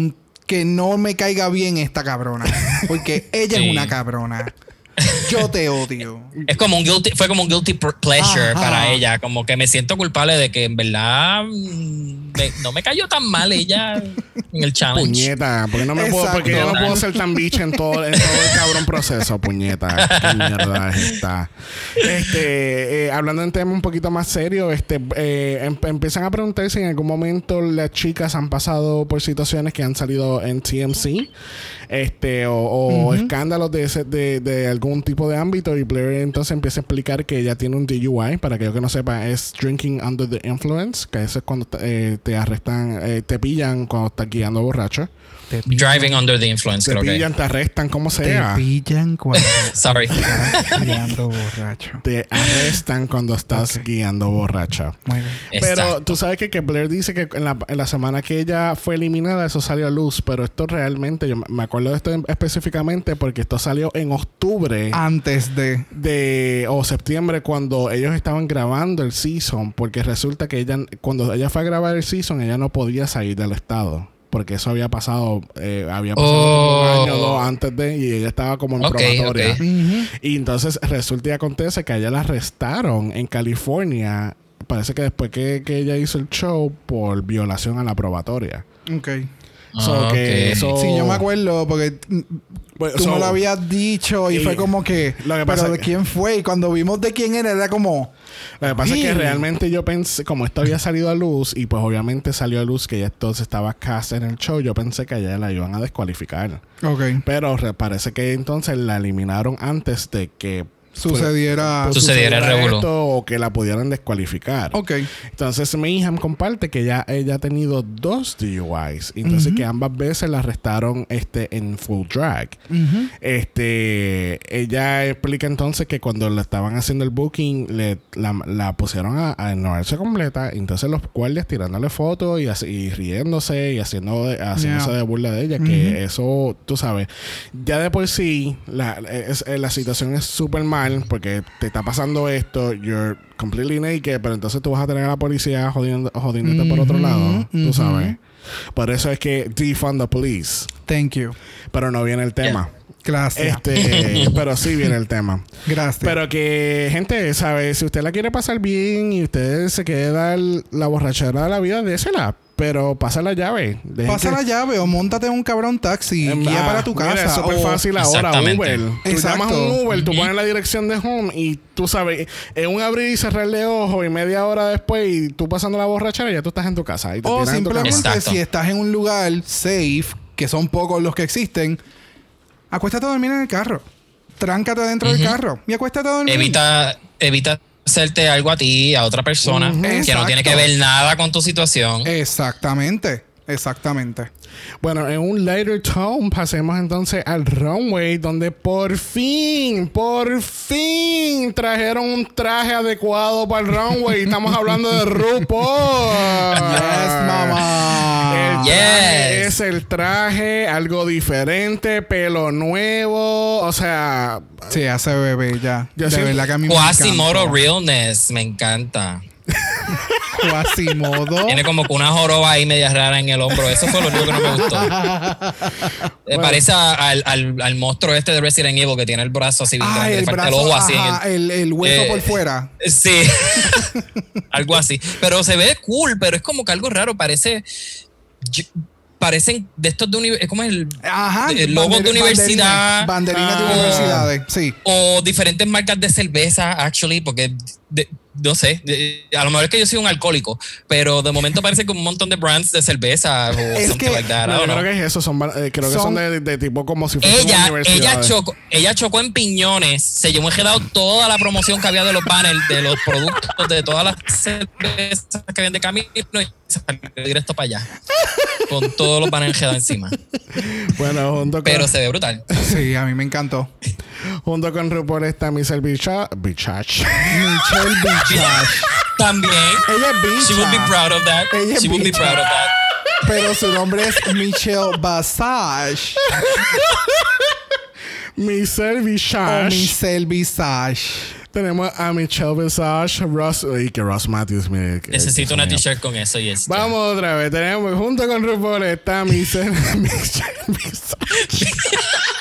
que no me caiga bien esta cabrona. Porque ella Sí. es una cabrona. Yo te odio. Es como un guilty, fue como un guilty pleasure Ajá. para ella. Como que me siento culpable de que en verdad mm, me- no me cayó tan mal ella en el challenge. Puñeta, porque no me puedo, porque yo no puedo ser tan bicha en todo, en todo el cabrón proceso, puñeta. Qué mierda es esta. Este, eh, hablando en tema un poquito más serio, este, eh, em- empiezan a preguntar si en algún momento las chicas han pasado por situaciones que han salido en TMC, este, o, o escándalos de, ese, de, de algún tipo de ámbito. Y Blair entonces empieza a explicar que ella tiene un DUI, para aquellos que no sepan, es Drinking Under the Influence, que eso es cuando eh, te arrestan, eh, te pillan cuando estás guiando borracho. Driving under the influence, Te creo que. pillan, te arrestan, como Te sea. pillan cuando Sorry. estás guiando borracho. Te arrestan cuando estás guiando borracha. Muy bien. Pero Exacto. tú sabes que, que Blair dice que en la, en la semana que ella fue eliminada, eso salió a luz. Pero esto realmente, yo me- acuerdo de esto en- específicamente porque esto salió en octubre Antes de. de o septiembre cuando ellos estaban grabando el season. Porque resulta que ella, cuando ella fue a grabar el season, ella no podía salir del estado. Porque eso había pasado, eh, había pasado un Oh. año o dos antes de, y ella estaba como en Ok, probatoria. Y entonces resulta y acontece que a ella la arrestaron en California. Parece que después que, que ella hizo el show por violación a la probatoria. Ok. So Ah, que ok. eso- Sí, yo me acuerdo porque tú so- me lo habías dicho y, y fue como que. lo que pero de que- quién fue y cuando vimos de quién era era como. Lo que pasa es que realmente yo pensé, como esto había salido a luz, y pues obviamente salió a luz que ella entonces estaba cast en el show, yo pensé que a ella la iban a descualificar. Ok. Pero re- parece que entonces la eliminaron antes de que Sucediera. pues, Sucediera el revolú. esto o que la pudieran descualificar. Ok. Entonces Mayhem comparte que ya ella ha tenido dos DUIs. Entonces que ambas veces la arrestaron este, en full drag. Ujú. Este, ella explica entonces que cuando le estaban haciendo el booking, le, la, la pusieron a, a ignorarse completa. Entonces los guardias tirándole fotos y, así- y riéndose y haciendo de, haciéndose Yeah. de burla de ella. Que eso, tú sabes, ya de por sí la, es- eh, la situación es súper mal porque te está pasando esto, you're completely naked, pero entonces tú vas a tener a la policía jodiendo, jodiéndote por otro lado, tú sabes. Por eso es que defund the police. Thank you. Pero no viene el tema. Gracias. Este, pero sí viene el tema. Gracias. Pero que, gente, ¿sabe? Si usted la quiere pasar bien y usted se quiere dar la borrachera de la vida, désela. Pero pasa la llave. Dejen Pasa que- la llave o montate en un cabrón taxi y guía ah, para tu mira, casa. es súper o- fácil ahora, Exactamente. Uber. Tú Exacto. llamas a un Uber, tú pones la dirección de home y tú sabes, en un abrir y cerrar de ojos y media hora después y tú pasando la borrachera, ya tú estás en tu casa. Y te O simplemente si estás en un lugar safe, que son pocos los que existen, acuéstate a dormir en el carro. Tráncate dentro del carro y acuéstate a dormir. Evita, evita hacerte algo a ti, a otra persona, que no tiene que ver nada con tu situación. Exactamente. Exactamente. Bueno, en un lighter tone pasemos entonces al runway donde por fin, por fin trajeron un traje adecuado para el runway. Estamos hablando de RuPaul. Yes, mamá. Yes. es el traje, algo diferente, pelo nuevo, o sea, Sí, hace bebé ya. Yo de verdad que a mí me Quasimodo encanta. Realness, me encanta. Quasimodo. Tiene como que una joroba ahí media rara en el hombro. Eso fue lo único que no me gustó. Eh, Parece al, al, al monstruo este de Resident Evil que tiene el brazo así Ah, el brazo, el ojo así. en ajá, el, el hueso Eh, por fuera. Sí, algo así. Pero se ve cool, pero es como que algo raro. Parece. yo- parecen de estos de universidad. ¿Cómo es el.? Ajá. de logos de universidad. Banderinas de Ah. universidades, sí. O diferentes marcas de cerveza, actually, porque. de- no sé, de- a lo mejor es que yo soy un alcohólico, pero de momento parece que un montón de brands de cerveza o Es something que- like that. No, know. creo que es eso, son, eh, creo que son de, de tipo como si fuesen Ella, ella chocó, ella chocó en piñones, se llevó enredado toda la promoción que había de los banners, de los productos, de todas las cervezas que habían de camino y salió directo para allá. Con todos los banners encima. Bueno, junto con, Pero se ve brutal. Sí, a mí me encantó. junto con RuPaul está Michelle Bichach. Bichach. Michelle Bichach. También. Ella es She would be proud of that. Ella She would be proud of that. Pero su nombre es Michelle Basage. Michelle o Bichach. Michelle Visage. Tenemos a Michelle Visage, Ross, y que Ross Matthews me. Necesito una t-shirt con eso y es. Vamos otra vez. Tenemos junto con RuPaul está Michelle Visage.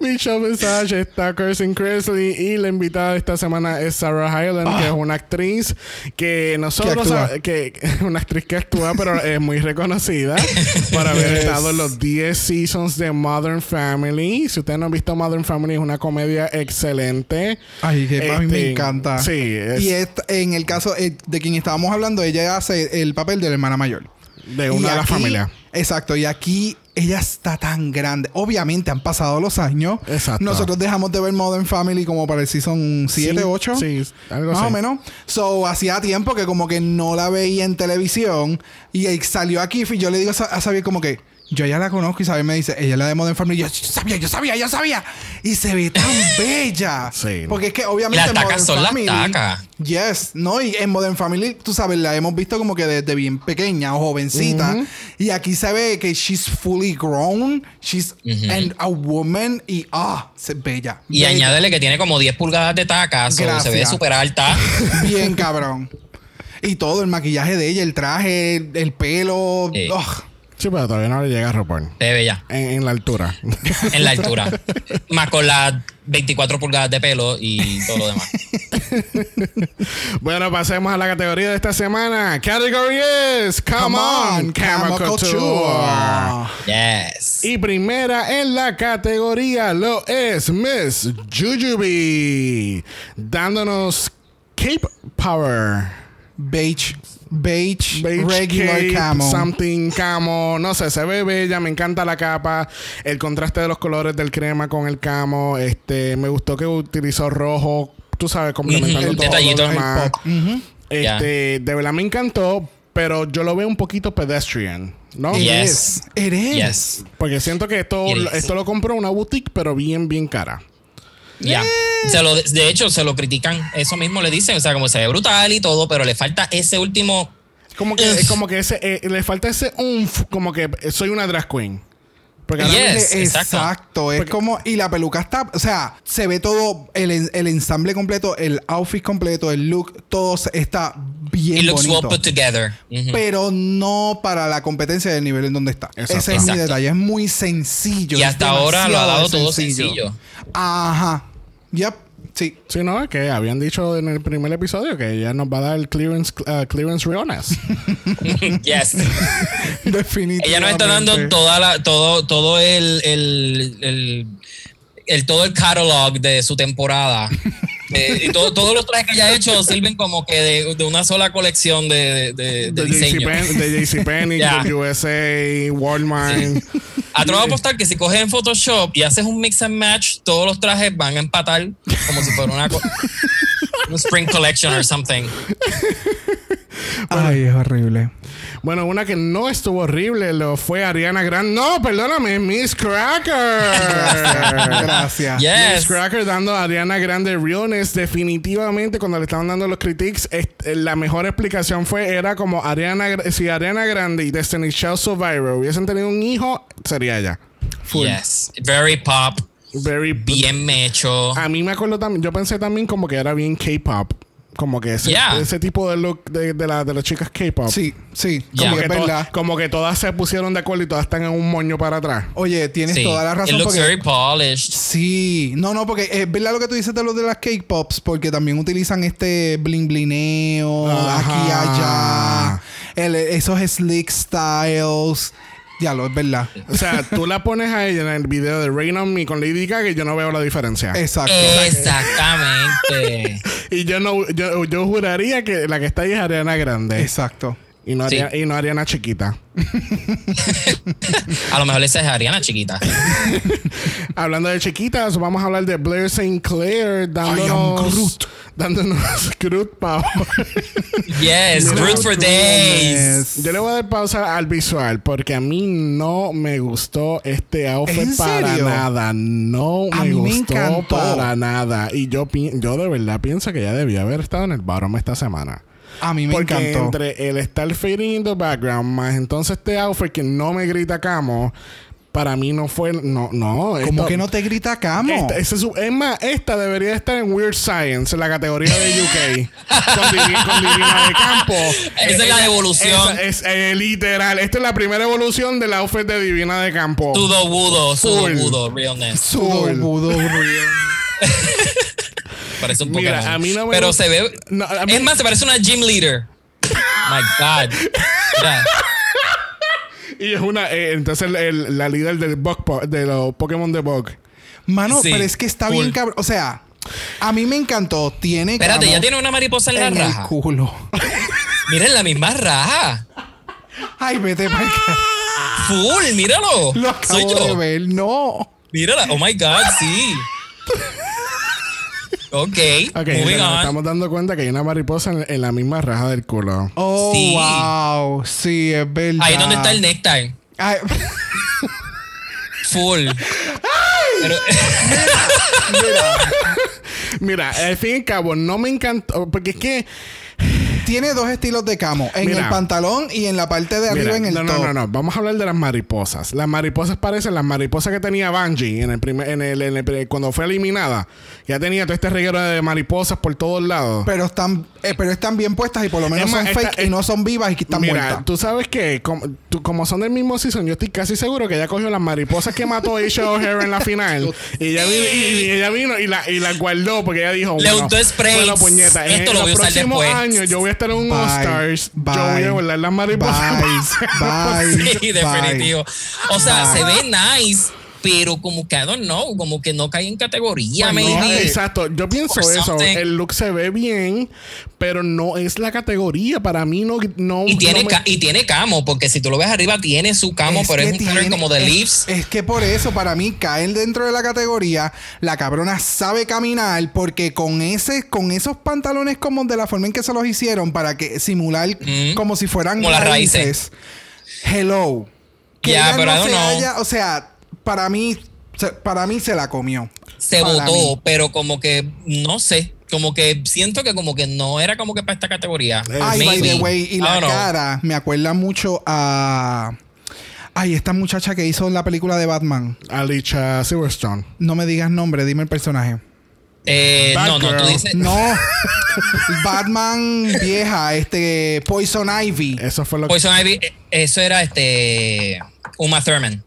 Michelle Visage está Kirsten Cresley y la invitada de esta semana es Sarah Hyland, que es una actriz que nosotros Que una actriz que actúa pero es muy reconocida por haber Yes. estado en los 10 seasons de Modern Family. Si ustedes no han visto Modern Family es una comedia excelente. Ay, que a mí me Este, encanta. Sí, es Y esta- en el caso eh, de quien estábamos hablando, ella hace el papel de la hermana mayor. de una de las familias. Exacto, y aquí ella está tan grande. Obviamente han pasado los años. Exacto. Nosotros dejamos de ver Modern Family como para el season 7, Sí, 8. sí, algo Más así. o menos. So, hacía tiempo que como que no la veía en televisión. Y salió aquí y yo le digo a Xavier como que... Yo ya la conozco y Xavier me dice, ella es la de Modern Family. Y yo, yo sabía, yo sabía, yo sabía. Y se ve tan bella. Sí. Porque es que obviamente... Las tacas son las tacas. Yes, no, y en Modern Family, tú sabes, la hemos visto como que desde bien pequeña o jovencita. Y aquí se ve que she's fully grown, she's an- a woman y ah, se bella. Y Bella. añádele que tiene como 10 pulgadas de tacas, se ve súper alta. Bien cabrón. Y todo, el maquillaje de ella, el traje, el, el pelo. Ugh. Sí, pero todavía no le llega a RuPaul. Se ve bella. En, en la altura. En la altura. Más con las 24 pulgadas de pelo y todo lo demás. bueno, pasemos a la categoría de esta semana. Category es Come, on, Camera Couture. Yes. Y primera en la categoría lo es Miss Jujubee, dándonos Cape Power. Beige, beige, Beige regular cape, camo. something camo, no sé, se ve bella, me encanta la capa, el contraste de los colores del crema con el camo, este, me gustó que utilizó rojo, tú sabes, complementando Ujú, el todo detallito. lo demás. Pop. Ujú. Este, de verdad me encantó, pero yo lo veo un poquito pedestrian, ¿no? It Yes. is. It is. Yes. Porque siento que esto, esto lo compró una boutique, pero bien, bien cara. Ya. Se lo, de hecho, se lo critican. Eso mismo le dicen. O sea, como se ve brutal y todo, pero le falta ese último. Como que, Ugh. como que ese, eh, le falta ese umf, como que soy una drag queen. Porque ahora exacto. Exacto. Es como. Y la peluca está. O sea, se ve todo. El, el ensamble completo, el outfit completo, el look, todo está bien It looks bonito. well put together. Pero no para la competencia del nivel en donde está. Exacto. Ese es mi detalle. Es muy sencillo. Y hasta ahora lo ha dado todo sencillo. Ajá. Yep. Sí. Sí, no, es que habían dicho en el primer episodio que ella nos va a dar el clearance, uh, clearance realness. yes. Definitivamente. Ella nos está dando toda la, todo, todo el, el, el, el- todo el catalog de su temporada. Eh, y todo- todos los trajes que ella ha hecho sirven como que de, de una sola colección de, de, de de diseño. JCPenney, de JCPenney, de USA, Walmart. Atrevo a apostar que si coges en Photoshop y haces un mix and match, todos los trajes van a empatar como si fuera una un Spring Collection or something. Ay, es horrible. Bueno, una que no estuvo horrible lo fue Ariana Grande. No, perdóname, Miss Cracker. Gracias. Miss Yes. Cracker dando a Ariana Grande realness. Definitivamente, cuando le estaban dando los critiques, este, la mejor explicación fue: era como Ariana, si Ariana Grande y Destiny Child Survivor hubiesen tenido un hijo, sería ella. Full. Yes. Very pop, Very bien mecho. A mí me acuerdo también, yo pensé también como que era bien K-pop. Como que ese, Yeah. ese tipo de look de, de, la- de las chicas K-pop. Sí, sí. Como que verdad. como que todas se pusieron de acuerdo y todas están en un moño para atrás. Oye, tienes Sí. toda la It razón looks porque very polished. Sí, no, no, porque es verdad lo que tú dices de los de las cake pops, porque también utilizan este bling blineo Ajá. aquí y allá, el- esos slick styles. Ya lo es verdad. O sea, tú la pones a ella en el video de Rain on Me con Lady Gaga y yo no veo la diferencia. Exacto. Exactamente. Y yo no yo, yo juraría que la que está ahí es Ariana Grande. Exacto. Y no, Sí. Aria- y no Ariana chiquita. A lo mejor esa es Ariana chiquita. Hablando de chiquitas, vamos a hablar de Blair St. Clair dándonos, Groot. dándonos Groot power. Yes, for days. Yo le voy a dar pausa al visual porque a mí no me gustó este outfit ¿En para serio? nada. No A me gustó para nada. Y yo, pi- yo de verdad pienso que ya debía haber estado en el bottom esta semana. A mí me Porque encantó. entre el estar fading in the background más entonces este outfit que no me grita camo, para mí no fue. No, no. Como que no te grita camo. esta- ese es, más, esta debería estar en Weird Science, en la categoría de UK. con, Divi- con Divina de Campo. Esa es la evolución. Es eh, literal. Esta es la primera evolución del outfit de Divina de Campo. Sudo budo, sudo budo, realness. Sudo, budo, real. Parece un Mira, Pokémon. a mí no me Pero gusta- se ve. No, a mí- Es más, se parece una gym leader. My God. Mira, Y es una. eh, entonces, el- el- la líder del Bug Po- de los Pokémon de Bug. Mano, Sí, pero es que está full. bien cabrón. O sea, a mí me encantó. Tiene espérate, ya tiene una mariposa en la en el raja. culo. Miren la misma raja. Ay, vete para. Full, míralo. Lo Soy acabo de yo. ver. No. Mírala. Oh my God, sí. Ok, Ok, moving nos on. estamos dando cuenta que hay una mariposa en, en la misma raja del culo. Oh, Sí. wow. Sí, es verdad. Ahí es donde está el néctar. Ay, Full. Pero, Mira, al fin y al cabo, no me encantó. Porque es que. Tiene dos estilos de camo. En Mira. el pantalón y en la parte de arriba Mira, en el no, top. no, no, no. Vamos a hablar de las mariposas. Las mariposas parecen las mariposas que tenía Bungie en el primer, en el, en el- cuando fue eliminada. Ya tenía todo este reguero de mariposas por todos lados. Pero están, eh, pero están bien puestas y por lo menos Es más, son esta- fake y es- no son vivas y que están Mira, muertas. tú sabes que como, tú- como son del mismo season, yo estoy casi seguro que ella cogió las mariposas que mató Aisha O'Hare en la final. y ella vino, y, y ella vino y la, y la guardó porque ella dijo: Le bueno, untó. Bueno, puñeta, en, Esto lo los voy a usar próximos después. años yo voy a estar en un All Stars. bye, yo voy a guardar las mariposas. Bye, bye, sí, bye. definitivo. O sea, Bye. se ve nice, pero como que I don't know, como que no cae en categoría, Pues no, exacto, yo pienso eso. something. El look se ve bien, pero no es la categoría. Para mí no. no Y tiene, no me- ca- y tiene camo, porque si tú lo ves arriba, tiene su camo, pero es un color tiene- como de es- leaves. Es que por eso, para mí, caen dentro de la categoría. La cabrona sabe caminar porque con ese, con esos pantalones como de la forma en que se los hicieron para que simular Mm. como si fueran Como las raíces. Hello. Que Ya, ella pero no se haya- o sea, para mí, se- para mí se la comió. se para votó, mí. pero como que, no sé, como que siento que como que no era como que para esta categoría. Ay, by the way, y la know. cara me acuerda mucho a. Ay, esta muchacha que hizo la película de Batman. Alicia Silverstone. No me digas nombre, dime el personaje. Eh, no, no, tú dices. No. Batman vieja, este Poison Ivy. Eso fue lo que. Poison Ivy, eh, eso era este. Uma Thurman.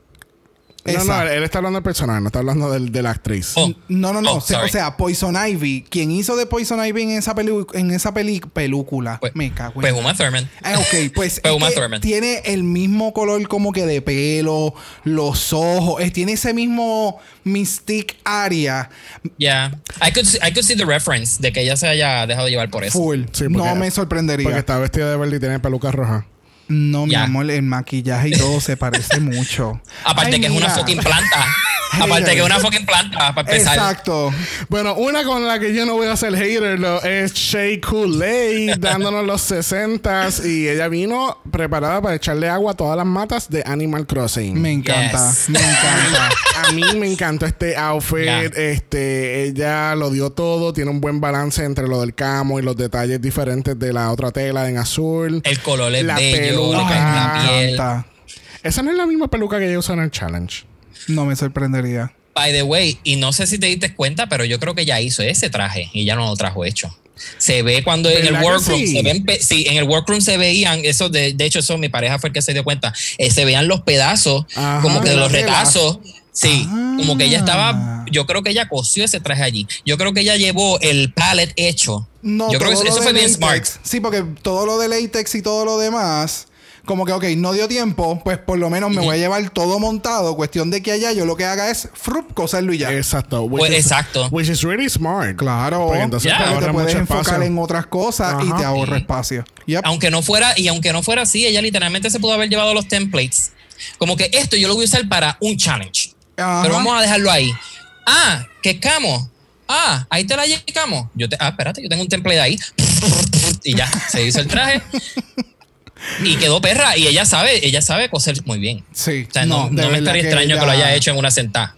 No, no, él está hablando del personaje, no está hablando del- de la actriz. Oh. No, no, no. Oh, o, sea, sorry. o sea, Poison Ivy, quien hizo de Poison Ivy en esa peli en esa peli película. Pues, me cago en pues. Uma Thurman. Ah, ok, pues Fue es Uma que Thurman. tiene el mismo color como que de pelo, los ojos, eh, tiene ese mismo mystique área Yeah. I could, see, I could see the reference de que ella se haya dejado llevar por eso. full. Sí, no me sorprendería. Porque está vestida de verde y tiene peluca roja. No, mi amor, el maquillaje y todo se parece mucho. Aparte Ay, que es una fucking planta. Aparte que es una fucking planta, para empezar. Exacto. Bueno, una con la que yo no voy a ser hater lo, es Shea Kool-Aid dándonos los 60s y ella vino preparada para echarle agua a todas las matas de Animal Crossing. Me encanta, Yes. me encanta. A mí me encantó este outfit. Este, ella lo dio todo. Tiene un buen balance entre lo del camo y los detalles diferentes de la otra tela en azul. El color es La bello, peluca. la piel. Esa no es la misma peluca que ella usa en el challenge. No me sorprendería. By the way, y no sé si te diste cuenta, pero yo creo que ya hizo ese traje y ya no lo trajo hecho. Se ve cuando en el ¿Verdad que workroom sí? se ven, pe- sí, en el workroom se veían, eso de, de hecho, eso mi pareja fue el que se dio cuenta, eh, se veían los pedazos, Ajá. como que De los retazos. Sí, Ah. como que ella estaba, yo creo que ella cosió ese traje allí. Yo creo que ella llevó el palette hecho. No, yo creo que eso, fue bien smart. Sí, porque todo lo de latex y todo lo demás, como que, ok, no dio tiempo, pues por lo menos me voy a llevar todo montado. Cuestión de que allá yo lo que haga es frup, coserlo y ya. Exacto. which Pues, is- exacto. Which is really smart. Claro, Porque entonces te porque te puedes mucho enfocar espacio. en otras cosas y Ajá. te ahorra espacio. Yep. Aunque no fuera, y aunque no fuera así, ella literalmente se pudo haber llevado los templates. Como que esto yo lo voy a usar para un challenge. Ajá. Pero vamos a dejarlo ahí. Ah, que camo. Ah, ahí te la llevamos. Yo te, ah, espérate, yo tengo un template ahí. Y ya, se hizo el traje. Y quedó perra. Y ella sabe, ella sabe coser muy bien. Sí. O sea, no, no me estaría que extraño que ella- lo haya hecho en una sentada.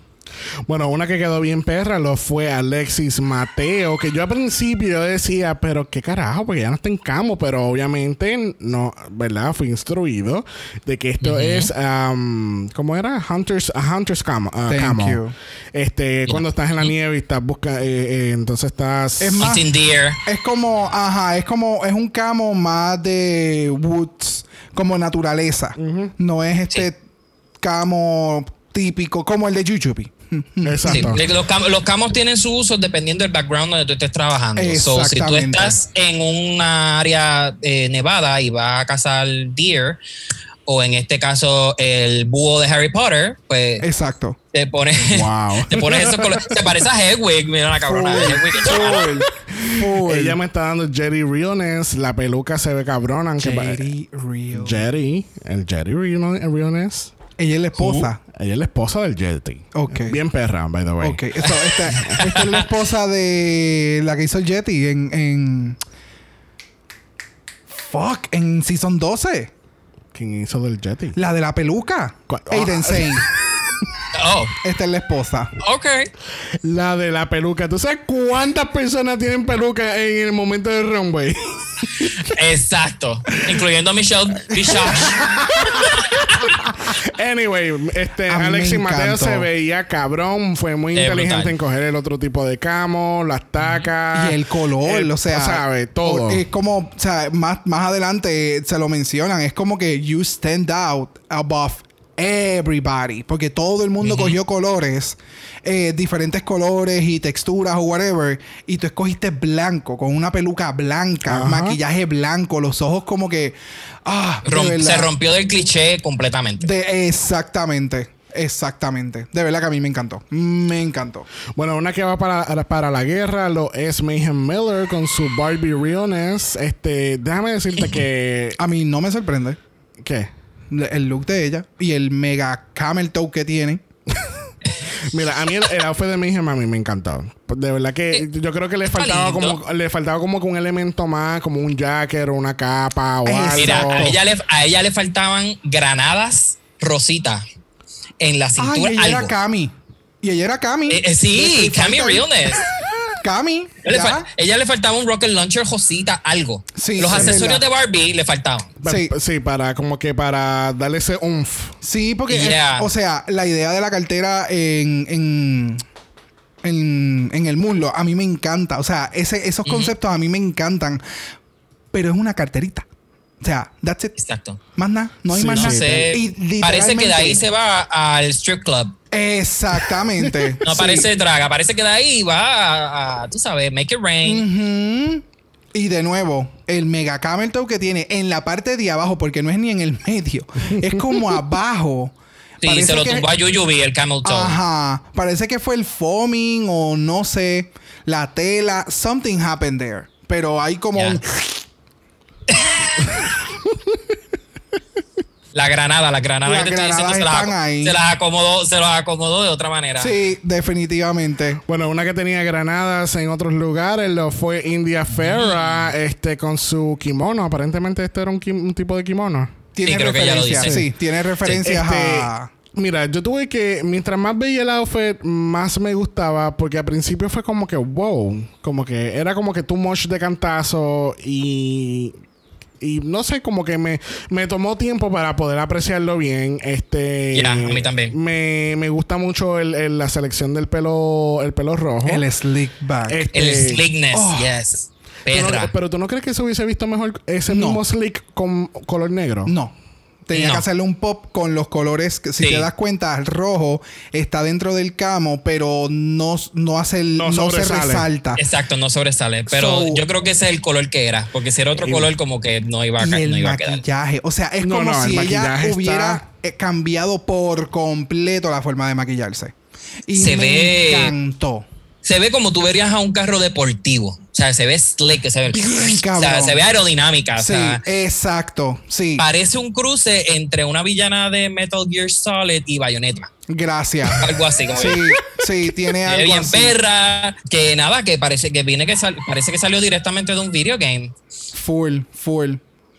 Bueno, una que quedó bien perra lo fue Alexis Mateo, que yo al principio yo decía, pero qué carajo, porque ya no está en camo, pero obviamente no, ¿verdad? Fui instruido de que esto es, um, ¿cómo era? Hunters, Hunters camo. ah, Thank camo. you. Este, cuando estás en la nieve y estás buscando, entonces estás... Es más- Hunting deer. Es como, ajá, es como, es un camo más de woods, como naturaleza. No es este camo típico, como el de Jujubi. Sí, Exacto. los, cam- los camos tienen su uso dependiendo del background donde tú estés trabajando. So, si tú estás en una área eh, nevada y vas a cazar deer, o en este caso el búho de Harry Potter, pues Exacto. te pones, Wow. te pones esos colores. Te parece a Hedwig, mira la cabrona de Hedwig. Ella me está dando Jerry Realness, la peluca se ve cabrona. Jerry Real. Jerry, el Jerry Realness. Ella es la esposa. Ella es la esposa del Jetty. Ok. Bien perra, by the way. Ok, esto- esta, esta es la esposa de la que hizo el Jetty en, en. Fuck, en Season 12. ¿Quién hizo del Jetty? La de la peluca. Aiden Ah. Sane. Oh, Esta es la esposa. ok. La de la peluca. ¿Tú sabes cuántas personas tienen peluca en el momento del runway? Exacto. Incluyendo a Michelle anyway, este A Alexis Mateo se veía cabrón. Fue muy Es inteligente brutal. en coger el otro tipo de camo, las tacas. Y el color, o sea, sabe, todo. Es como, o sea, más, más adelante se lo mencionan, es como que you stand out above everybody, porque todo el mundo cogió colores, eh, diferentes colores y texturas o whatever, y tú escogiste blanco, con una peluca blanca, maquillaje blanco, los ojos como que, ah, se rompió del cliché completamente. De, exactamente, exactamente. De verdad que a mí me encantó, me encantó. Bueno, una que va para, para la guerra lo es Mayhem Miller con su Barbie Realness. Este, déjame decirte que. A mí no me sorprende. ¿Qué? El look de ella y el mega camel toe que tiene. Mira, a mí el, el outfit de Mayhem a mí me encantó. De verdad que yo creo que le faltaba lindo. como le faltaba como que un elemento más, como un jacket o una capa o Eh, algo. Mira, a ella, le, a ella le faltaban granadas rositas en la Ay, cintura. ella era algo. Cami. Y ella era Cami. Eh, eh, sí, Cami Realness. Cami. Ella le, ya. fal- ella le faltaba un rocket launcher rosita, algo. Sí, Los sí, es accesorios de Barbie le faltaban. Sí. sí, para como que para darle ese umf. Sí, porque, Yeah. o sea, la idea de la cartera en, en, en, en el muslo. A mí me encanta. O sea, ese, esos conceptos a mí me encantan. Pero es una carterita. O sea, that's it. Exacto. Más nada. No hay Sí, más No nada. sé. Y Parece que de ahí se va al strip club. Exactamente. No Sí. parece draga, parece que de ahí va a, a, tú sabes, make it rain. Y de nuevo, el mega camel toe que tiene en la parte de abajo, porque no es ni en el medio, es como abajo. Sí, Parece se lo que- tumbó a Yuyubi el camel toe. Ajá. Parece que fue el foaming o no sé, la tela. Something happened there. Pero hay como un. La granada, la granada Las que te estoy diciendo, granadas se las, están ahí. se las acomodó, se las acomodó de otra manera. Sí, definitivamente. Bueno, una que tenía granadas en otros lugares lo fue India Ferra este, con su kimono. Aparentemente este era un, tipo de kimono. Tiene creo que ya lo referencias. dice. Sí, tiene referencias Este, a. Mira, yo tuve que, mientras más veía el outfit, más me gustaba, porque al principio fue como que, wow, como que era como que too much de cantazo y... Y no sé, como que me, me tomó tiempo para poder apreciarlo bien. Este, a mí también. Me, me gusta mucho el- el- la selección del pelo, el pelo rojo. El slick back. Este, El slickness, Oh. yes. ¿tú no- pero tú no crees que se hubiese visto mejor ese No. mismo slick con color negro? No. Tenía No. que hacerle un pop con los colores. que, Si Sí. te das cuenta, el rojo está dentro del camo, pero no, no hace el, No no, se resalta. Exacto, no sobresale. Pero So- yo creo que ese es el color que era. Porque si era otro Y- color, como que no iba a, Y el no iba a quedar. maquillaje. O sea, es No, como no, el si ella maquillaje hubiera está- eh, cambiado por completo la forma de maquillarse. Y Se me ve- encantó. Se ve como tú verías a un carro deportivo. O sea, se ve slick, se ve, Bien, o sea, se ve aerodinámica. o Sí, sea, exacto. Sí. parece un cruce entre una villana de Metal Gear Solid y Bayonetta. Gracias. Algo así. Como Sí, sí, tiene algo bien así. perra. Que nada, que parece que viene que sal- parece que salió directamente de un video game. Full, full.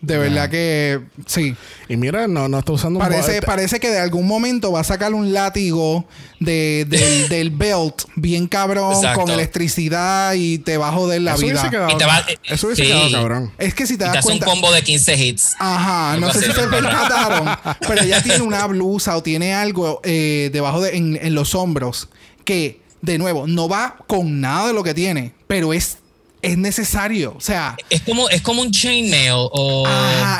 De verdad que sí. Y mira, no, no está usando un Parece, bo- parece que de algún momento va a sacar un látigo de, del, del belt bien cabrón Exacto. con electricidad y te va a joder la Eso vida. hubiese quedado, Y te va- eso hubiese sí. quedado cabrón. Es que si te Y te das hace un cuenta. combo de 15 hits. Ajá, no sé si se percataron, pero ella tiene una blusa o tiene algo eh, debajo de en, en los hombros que, de nuevo, no va con nada de lo que tiene, pero es, es necesario. O sea, Es como, es como un chainmail o.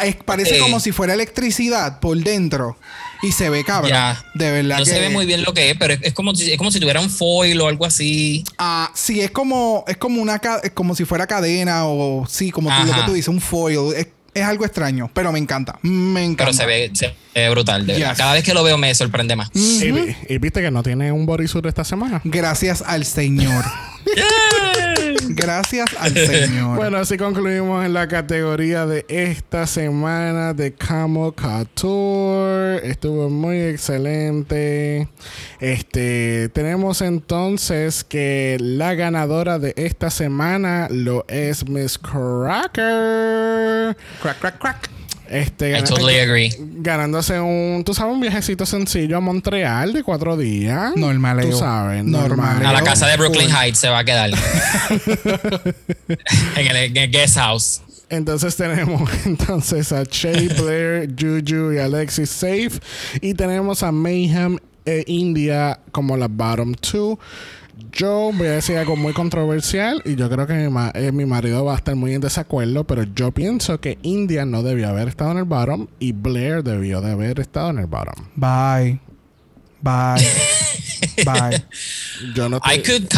es- parece como si fuera electricidad por dentro y se ve cabrón. Ya. De verdad No que se ve muy bien lo que es, pero es, es como, si- es como si tuviera un foil o algo así. Ah, sí, es como, es como una es como si fuera cadena o sí, como tú, lo que tú dices, un foil. Es, es algo extraño, pero me encanta. Me encanta. Pero se ve, se ve brutal. de. Yes. Cada vez que lo veo me sorprende más. y viste que no tiene un bodysuit esta semana. Gracias al Señor. Gracias al Señor. Bueno, así concluimos en la categoría de esta semana de Camo Couture. Estuvo muy excelente. Este, tenemos entonces que la ganadora de esta semana lo es Miss Cracker. crack, crack, crack. Este, I totally agree. ganándose un, tú sabes, un viajecito sencillo a Montreal de cuatro días. Normaleo. Tú sabes, normal. A la casa de Brooklyn. Heights se va a quedar. en, el, en el guest house. Entonces tenemos entonces a Shay Blair, Juju y Alexis Safe. Y tenemos a Mayhem e India como la bottom two. Yo voy a decir algo muy controversial y yo creo que mi, ma- eh, mi marido va a estar muy en desacuerdo, pero yo pienso que India no debió haber estado en el bottom y Blair debió de haber estado en el bottom. Bye. Bye. Bye. Yo no I could,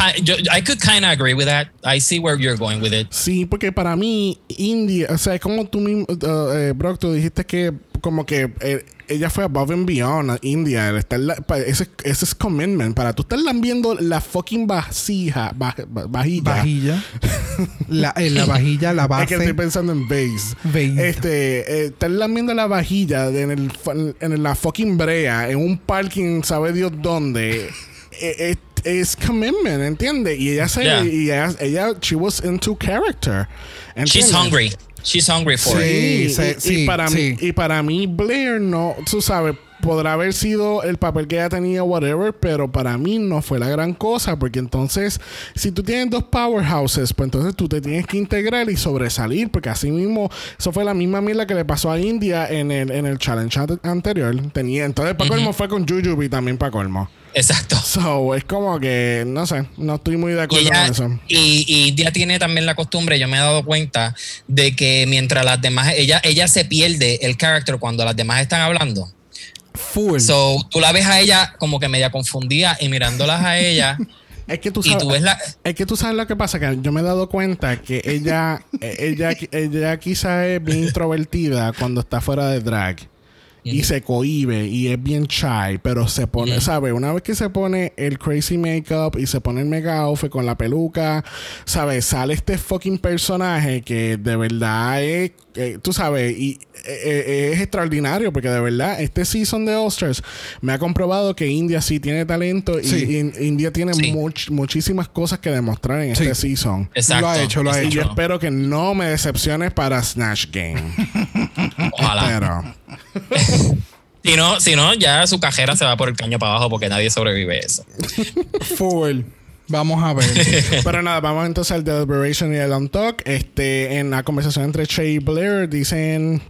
I could kind of agree with that. I see where you're going with it. Sí, porque para mí, India, o sea, es como tú mismo, uh, eh, Brock, tú dijiste que como que eh, ella fue above and beyond a India. el estar la- pa- ese, ese es commitment. Para tú estar viendo la fucking vasija, va- va- vajilla. Vajilla. La, en la vajilla, la Es que estoy base. pensando en vase. Vase. Este, eh, estar viendo la vajilla de en, el, en la fucking brea, en un parking, sabe Dios dónde. eh, eh, es commitment, ¿entiendes? Y ella se, Yeah. y ella, ella, she was into character. She's ¿entiendes? hungry. She's hungry for it. Sí, Sí, y, sí, y sí, para sí. mí y para mí Blair no, tú sabes, podrá haber sido el papel que ella tenía, whatever, pero para mí no fue la gran cosa, porque entonces, si tú tienes dos powerhouses, pues entonces tú te tienes que integrar y sobresalir, porque así mismo, eso fue la misma mierda que le pasó a India en el, en el challenge anterior. Tenía, entonces, para colmo fue con Jujubi también para colmo. Exacto. So, es como que, no sé, no estoy muy de acuerdo con eso. Y, y India tiene también la costumbre, yo me he dado cuenta, de que mientras las demás, ella, ella se pierde el carácter cuando las demás están hablando. Full. So, tú la ves a ella como que media confundida y mirándolas a ella. Es que tú sabes, es que tú sabes lo que pasa, que yo me he dado cuenta que ella, ella, ella quizá es bien introvertida cuando está fuera de drag y se cohibe y es bien shy, pero se pone, ¿sabes? Una vez que se pone el crazy makeup y se pone el mega outfit con la peluca, ¿sabes? Sale este fucking personaje que de verdad es, eh, tú sabes, y eh, eh, es extraordinario porque de verdad este season de Osters me ha comprobado que India sí tiene talento y, India tiene muchísimas cosas que demostrar en este season. Exacto. Lo ha hecho, lo ha hecho. Y yo espero que no me decepcione para Snatch Game. Ojalá. si no, si no, ya su cajera se va por el caño para abajo porque nadie sobrevive eso. Full. Vamos a ver. Pero nada, vamos entonces al Deliberation y el On Talk. Este, en la conversación entre Che y Blair dicen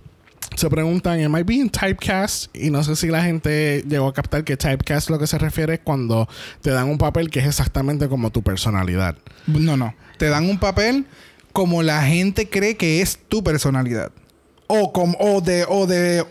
se preguntan, ¿am I being typecast? Y no sé si la gente llegó a captar que typecast lo que se refiere es cuando te dan un papel que es exactamente como tu personalidad. No, no. Te dan un papel como la gente cree que es tu personalidad. O, como, o de, o de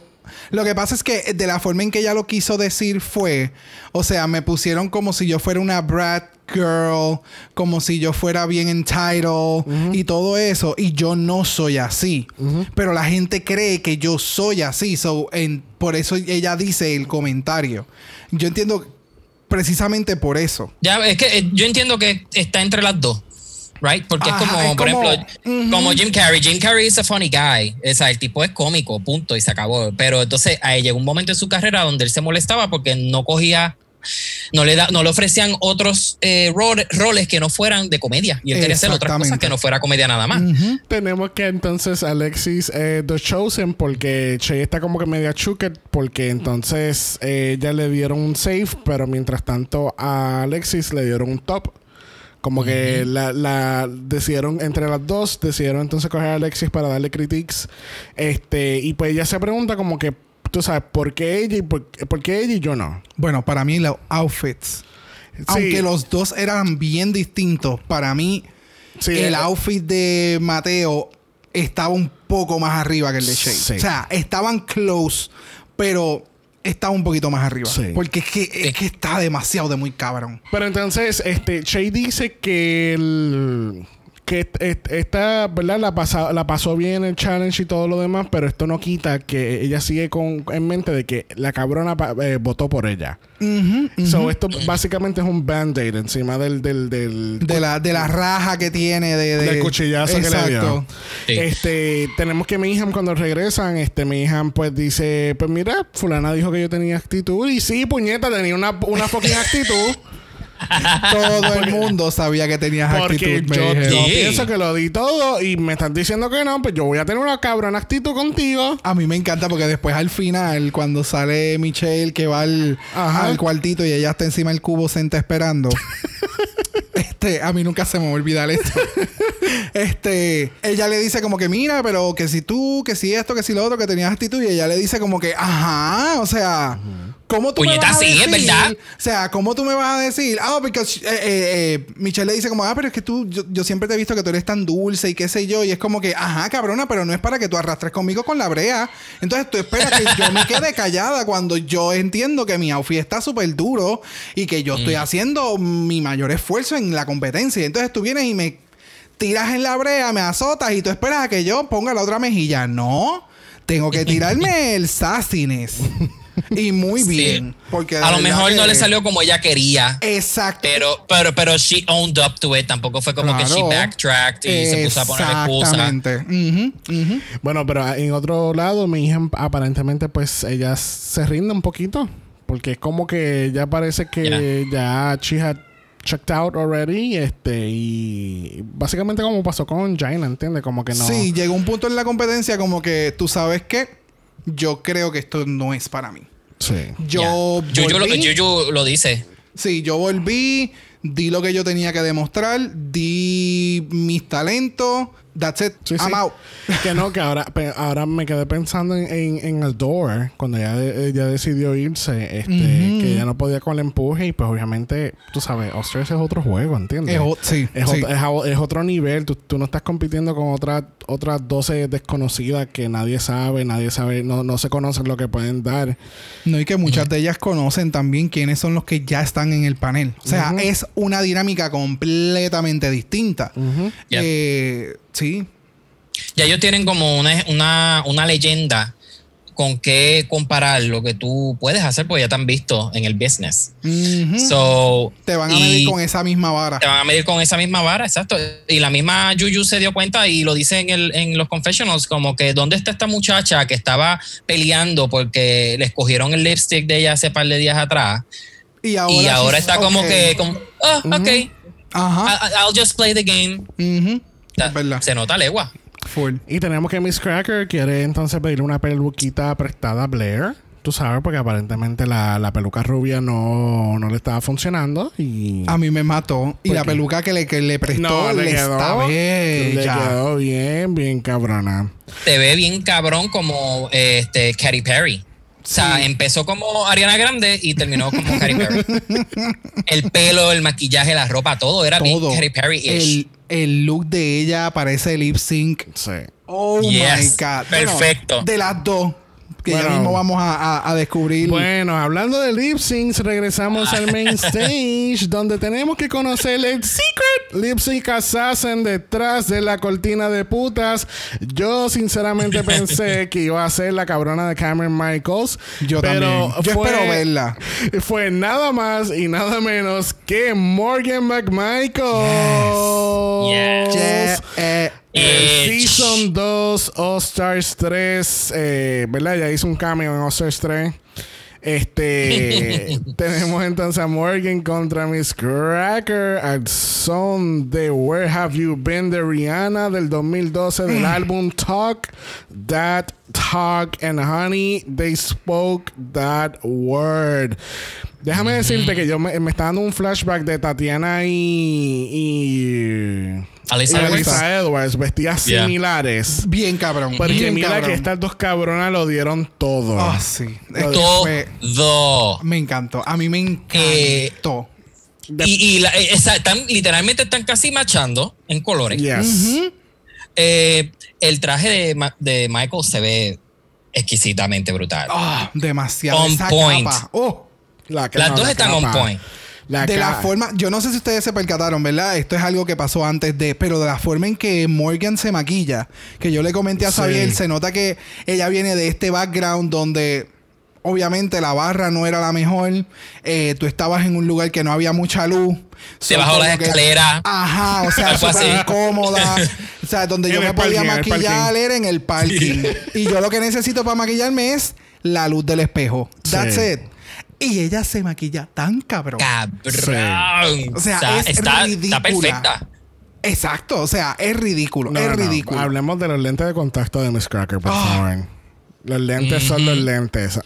lo que pasa es que de la forma en que ella lo quiso decir fue, o sea, me pusieron como si yo fuera una brat girl, como si yo fuera bien entitled y todo eso, y yo no soy así. Pero la gente cree que yo soy así, so, en, por eso ella dice el comentario. Yo entiendo precisamente por eso. Ya, es que eh, yo entiendo que está entre las dos right? Porque es como, por ejemplo, como Jim Carrey. Jim Carrey es a funny guy. O sea, el tipo es cómico, punto, y se acabó. Pero entonces ahí llegó un momento en su carrera donde él se molestaba porque no cogía no le, da, no le ofrecían otros eh, roles, que no fueran de comedia. Y él quería hacer otras cosas que no fuera comedia nada más. Tenemos que entonces Alexis eh, The Chosen, porque Che está como que media chuket, porque entonces eh, ya le dieron un safe, pero mientras tanto a Alexis le dieron un top. Como que la, la, decidieron, entre las dos, decidieron entonces coger a Alexis para darle critiques. Este, y pues ella se pregunta como que, tú sabes, ¿por qué ella y por, qué ella y yo no? Bueno, para mí los outfits. Aunque los dos eran bien distintos, para mí el eh, outfit de Mateo estaba un poco más arriba que el de Shane. O sea, estaban close, pero está un poquito más arriba. Porque es que, es que está demasiado de muy cabrón. Pero entonces, este, Shay dice que el que esta, ¿verdad? La, pasa, la pasó bien el challenge y todo lo demás, pero esto no quita que ella sigue con, en mente de que la cabrona eh, votó por ella. So, esto básicamente es un band-aid encima del, del, del, de, la, de la raja que tiene de, del cuchillazo que le dio. Este, tenemos que mi hija cuando regresan, este, mi hija pues dice, pues mira, fulana dijo que yo tenía actitud y sí, puñeta, tenía una, una fucking actitud. todo el mundo sabía que tenías actitud. Yo, yo pienso que lo di todo y me están diciendo que no, pues yo voy a tener una cabrona actitud contigo. A mí me encanta porque después al final, cuando sale Michelle que va al, al cuartito y ella está encima del cubo senta esperando. este, a mí nunca se me va a olvidar esto. este, ella le dice como que mira, pero que si tú, que si esto, que si lo otro, que tenías actitud y ella le dice como que, ajá, o sea, ¿Cómo tú me vas a decir? ¿verdad? O sea, ¿cómo tú me vas a decir? Ah, porque eh, eh, eh, Michelle le dice como, ah, pero es que tú, yo, siempre te he visto que tú eres tan dulce y qué sé yo. Y es como que, ajá, cabrona, pero no es para que tú arrastres conmigo con la brea. Entonces tú esperas que yo me quede callada cuando yo entiendo que mi outfit está súper duro y que yo estoy mm. haciendo mi mayor esfuerzo en la competencia. Entonces tú vienes y me tiras en la brea, me azotas y tú esperas a que yo ponga la otra mejilla. No, tengo que tirarme el sassiness y muy bien. Porque a lo mejor no le salió como ella quería. Exacto. Pero, pero, pero she owned up to it. Tampoco fue como que she backtracked y se puso a poner excusa. Exactamente. Bueno, pero en otro lado, mi hija aparentemente, pues ella se rinde un poquito. Porque es como que ya parece que ya she had checked out already. Este, y básicamente como pasó con Jaina, ¿entiendes? Como que no. Sí, llegó un punto en la competencia como que tú sabes que yo creo que esto no es para mí. Sí. Yo. Yuyu, lo, volví. Yuyu lo dice. Sí, yo volví, di lo que yo tenía que demostrar, di mis talentos. That's it. Sí, I'm sí. out. Que no, que ahora, pe- ahora me quedé pensando en, en, en el door, cuando ella, ella decidió irse, este, que ella no podía con el empuje y pues obviamente, tú sabes, Ostras es otro juego, ¿entiendes? Es o- sí, Es, sí. ot- es a- es otro nivel, tú, tú no estás compitiendo con otras otras 12 desconocidas que nadie sabe, nadie sabe, no, no se conocen lo que pueden dar. No, y que muchas de ellas conocen también quiénes son los que ya están en el panel. O sea, es una dinámica completamente distinta. Ya. Eh, sí. Ya ellos tienen como una, una, una leyenda con qué comparar lo que tú puedes hacer, porque ya te han visto en el business. So, Te van a medir con esa misma vara. te van a medir con esa misma vara, exacto. Y la misma Yuyu se dio cuenta y lo dice en, el, en los confessionals, como que ¿dónde está esta muchacha que estaba peleando porque le escogieron el lipstick de ella hace par de días atrás? Y ahora, y ahora sí- está como ok. que, como, ah, ok, I- Ajá. I- I'll just play the game. O Se nota legua. Full. Y tenemos que Miss Cracker quiere entonces pedirle una peluquita prestada a Blair. Tú sabes, porque aparentemente la, la peluca rubia no, no le estaba funcionando. Y A mí me mató. Y ¿Por la qué? peluca que le, que le prestó no, le, le quedó, está le quedó bien, bien cabrona. te ve bien cabrón como este Katy Perry. O sea, Sí. empezó como Ariana Grande y terminó como Katy Perry. el pelo, el maquillaje, la ropa, todo era Todo. bien Katy Perry. El, el look de ella parece lip sync. Sí. Oh Yes. my God. Perfecto. de las dos. Que ya Bueno. mismo vamos a, a- a descubrir. Bueno, hablando de lip syncs, regresamos al main stage, donde tenemos que conocer el secret lip sync assassin detrás de la cortina de putas. Yo sinceramente pensé que iba a ser la cabrona de Cameron Michaels. Yo pero también. Yo fue- espero verla. Fue nada más y nada menos que Morgan McMichael. Yes. Yeah, eh, El Eh, Season 2 All Stars 3, eh, ¿verdad? Ya hizo un cameo en All Stars 3. Este, tenemos entonces a Morgan contra Miss Cracker al son de Where Have You Been de Rihanna del 2012 del álbum Talk That Talk and Honey They Spoke That Word. Déjame decirte que yo me, me está dando un flashback de Tatiana y, y Alisa y Edwards. Edwards, vestidas Yeah. similares. bien cabrón. Porque bien mira cabrón. que estas dos cabronas lo dieron todo. Ah, sí. Fue- Todo. me encantó. A mí me Eh, encantó. Y, y la- eh, esa- están, literalmente están casi machando en colores. Yes. Eh, el traje de, Michael se ve exquisitamente brutal. Ah, demasiado. On Esa point. capa. Oh. La- Las no, dos la están on point. La de la forma, yo no sé si ustedes se percataron, ¿verdad? Esto es algo que pasó antes de, pero de la forma en que Morgan se maquilla, que yo le comenté a Sí. Xavier, se nota que ella viene de este background donde obviamente la barra no era la mejor, eh, tú estabas en un lugar que no había mucha luz. So, como las que- escaleras. Ajá, o sea, súper incómoda. O sea, donde En yo me podía parking, maquillar era en el parking. Y yo lo que necesito para maquillarme es la luz del espejo. That's Sí. it. Y ella se maquilla tan cabrón. Cabrón. O sea, Está- es está, ridícula. está perfecta. Exacto, o sea, es ridículo, No, es no, ridículo. Hablemos de los lentes de contacto de Miss Cracker, por Ah. favor. Los lentes son los lentes.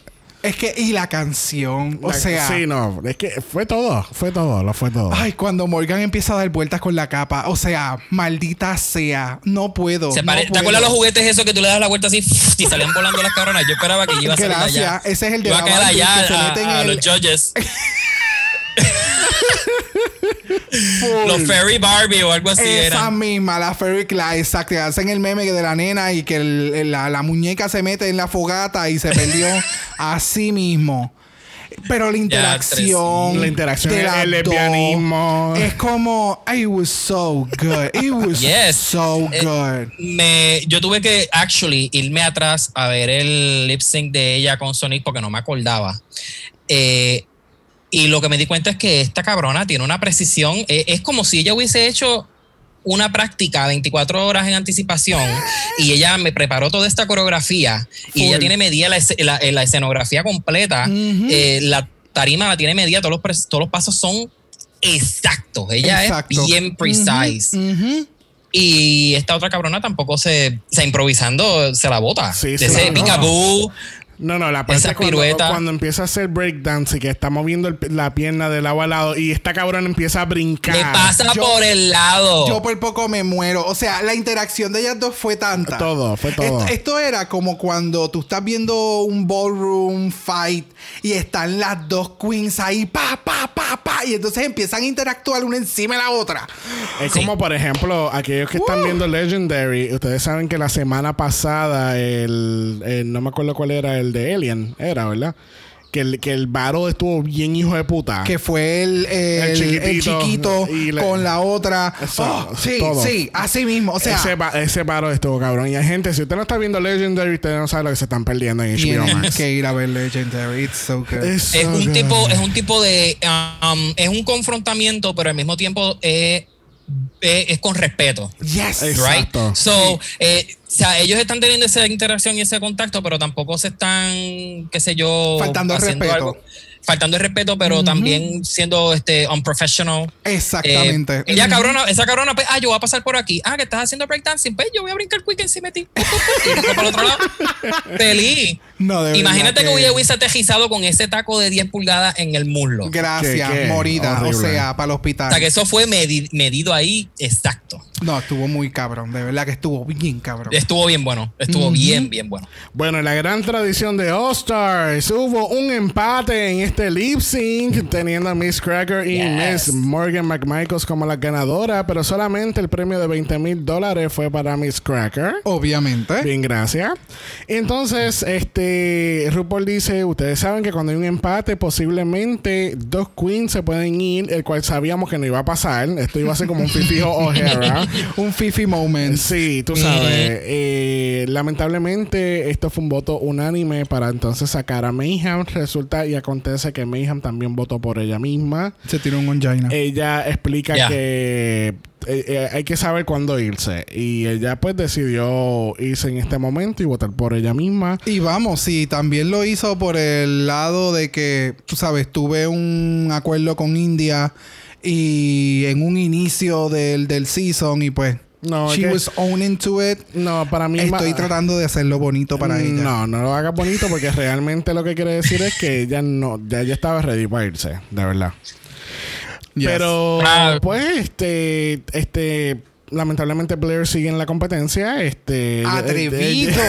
Es que, y la canción, o La- sea. Sí, no. Es que fue todo. Fue todo. Lo fue todo. Ay, cuando Morgan empieza a dar vueltas con la capa, o sea, maldita sea, no puedo. Se no pare- ¿Te puedo. acuerdas los juguetes esos que tú le das la vuelta así y salían volando las cabronas? Yo esperaba que iba a salir Gracias. allá. Ese es el de Iba a la caer Barbie allá a, los judges. Full. los Fairy Barbie o algo así Esa eran. misma, la Fairy Class, exacto. que Hacen el meme de la nena y que el- el- la, la muñeca se mete en la fogata y se perdió así mismo. Pero la interacción. La interacción, de el lesbianismo. Es como. It was so good. It was Yes. so Eh, good. Me, yo tuve que actually irme atrás a ver el lip sync de ella con Sonic porque no me acordaba. Eh, y lo que me di cuenta es que esta cabrona tiene una precisión. eh, es como si ella hubiese hecho una práctica 24 horas en anticipación y ella me preparó toda esta coreografía y ella tiene medida la, la- la escenografía completa. Eh, la tarima la tiene medida, todos los, pres- todos los pasos son exactos. Ella Exacto. es bien precise. Y esta otra cabrona tampoco se, se improvisando, se la bota. Sí, de sí, ese no. No, no, la parte Esa cuando, pirueta. cuando empieza a hacer breakdance y que está moviendo el- la pierna de lado a lado y esta cabrón empieza a brincar. Le pasa Yo- por el lado. Yo por poco me muero. O sea, la interacción de ellas dos fue tanta. Todo, fue todo. Esto, esto era como cuando tú estás viendo un ballroom fight y están las dos queens ahí, pa, pa, pa, pa, y entonces empiezan a interactuar una encima de la otra. Es Sí. como, por ejemplo, aquellos que están Uh. viendo Legendary, ustedes saben que la semana pasada, el, el- no me acuerdo cuál era, el de Alien, era, ¿verdad? Que el, que el battle estuvo bien hijo de puta. Que fue el, el- el chiquitito. chiquito, Y le- con la otra. Eso, Oh, sí, todo. sí, así mismo. O sea, ese, ese battle estuvo cabrón. Y hay gente, si usted no está viendo Legendary, usted no sabe lo que se están perdiendo en HBO Max. que ir a ver Legendary. It's so good. Es es so un good. tipo, es un tipo de, um, es un confrontamiento, pero al mismo tiempo es, es, es con respeto. yes. Right? Exacto. So, eh, o sea, ellos están teniendo esa interacción y ese contacto, pero tampoco se están, qué sé yo, Faltando al haciendo respeto. algo- faltando el respeto, pero también siendo este unprofessional. Exactamente. Eh, ella cabrona, esa cabrona, pues, ah, yo voy a pasar por aquí. Ah, que estás haciendo breakdancing, pues yo voy a brincar quick encima de ti. Para el otro lado. Feliz. No, de Imagínate que hubiera hubiese aterrizado con ese taco de 10 pulgadas en el muslo. Gracias, ¿Qué, qué? morida. Horrible. O sea, para el O hospital. sea, que eso fue medi- medido ahí exacto. No, estuvo muy cabrón. De verdad que estuvo bien cabrón. Estuvo bien bueno. Estuvo bien, bien bueno. Bueno, en la gran tradición de All Stars hubo un empate en este lip sync, teniendo a Miss Cracker y Yes. Miss Morgan McMichaels como la ganadora, pero solamente el premio de 20 mil dólares fue para Miss Cracker. Obviamente. Bien, gracias. Entonces, este RuPaul dice, ustedes saben que cuando hay un empate, posiblemente dos queens se pueden ir, el cual sabíamos que no iba a pasar. Esto iba a ser como un fifijo O'Hara. Un Fifi moment. Sí, tú sabes. eh, lamentablemente, esto fue un voto unánime para entonces sacar a Mayhem. Resulta y acontece que Mayhem también votó por ella misma. Se tiró un onjaina. Ella explica que eh, eh, hay que saber cuándo irse. Y ella pues decidió irse en este momento y votar por ella misma. Y vamos, sí, también lo hizo por el lado de que, tú sabes, tuve un acuerdo con India y en un inicio del, del season y pues No, she que- was owning to it. No, para mí... Estoy tratando de hacerlo bonito para ella. No, no lo hagas bonito porque realmente lo que quiere decir es que ella no, ya ella estaba ready para irse, de verdad. Yes. Pero, Ah. pues, este, este, lamentablemente Blair sigue en la competencia. Este, Atrevido.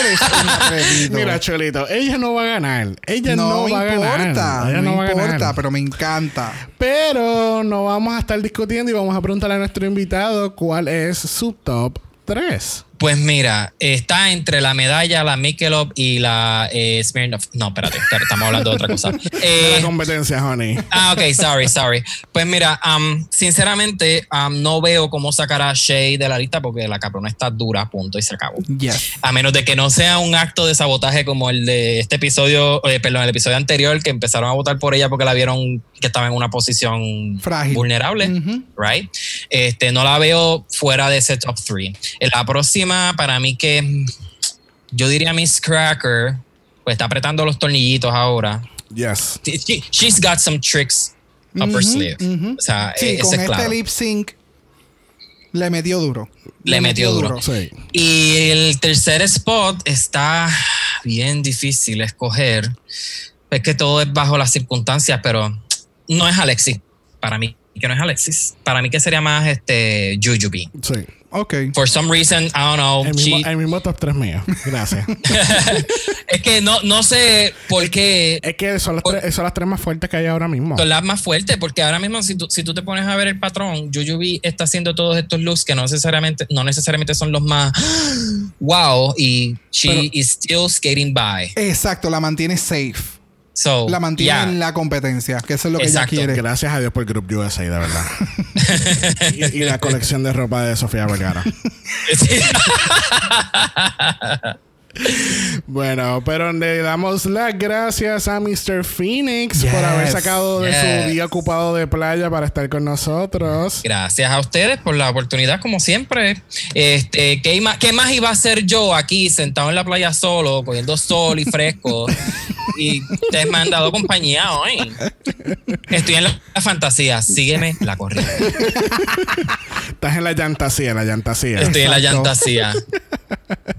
Eres un atrevido. Mira, Cholito, ella no va a ganar. Ella no, no, va a importa, ganar. Ella no, no, va a importa, ganar. pero me encanta. Pero no vamos a estar discutiendo y vamos a preguntarle a nuestro invitado cuál es su top 3. Pues mira, está entre la medalla, la Michelob y la eh, Smirnoff. No, espérate, estamos hablando de otra cosa. Eh, la competencia, honey. Ah, ok, sorry, sorry. Pues mira, um, sinceramente, um, no veo cómo sacar a Shay de la lista porque la cabrona está dura, punto, y se acabó. Yes. A menos de que no sea un acto de sabotaje como el de este episodio, eh, perdón, el episodio anterior, que empezaron a votar por ella porque la vieron que estaba en una posición Frágil. vulnerable, right? Este, no la veo fuera de ese top 3. La próxima, para mí que yo diría Miss Cracker, pues está apretando los tornillitos ahora. Yes. She- she's got some tricks up her sleeve. O sea, Sí, con es este claro. lip sync le metió duro. Le metió duro. Sí. Y el tercer spot está bien difícil escoger. Es que todo es bajo las circunstancias, pero no es Alexis. Para mí, que no es Alexis. Para mí que sería más este Jujubee. Sí. Ok. For some reason, I don't know. El mismo, she- el mismo top 3 mío. Gracias. es que no, no sé por qué es que son las, Por- tres, son las tres más fuertes que hay ahora mismo. son las más fuertes, porque ahora mismo si tú, si tú te pones a ver el patrón, Jujubee está haciendo todos estos looks que no necesariamente, no necesariamente son los más wow y she Pero- is still skating by. Exacto, la mantiene safe. So, La mantiene yeah. en la competencia, que eso es lo que Exacto. ella quiere. Gracias a Dios por Group USA, de verdad. y, y la colección de ropa de Sofía Vergara. Bueno, pero le damos las gracias a Mr. Phoenix por haber sacado de su día ocupado de playa para estar con nosotros. Gracias a ustedes por la oportunidad, como siempre. Este, ¿qué, más, ¿Qué más iba a hacer yo aquí, sentado en la playa solo, cogiendo sol y fresco? y ustedes me han dado compañía hoy. Estoy en la, la fantasía. Sígueme la corriente. Estás en la llantasía, la llantasía. Estoy en la llantasía.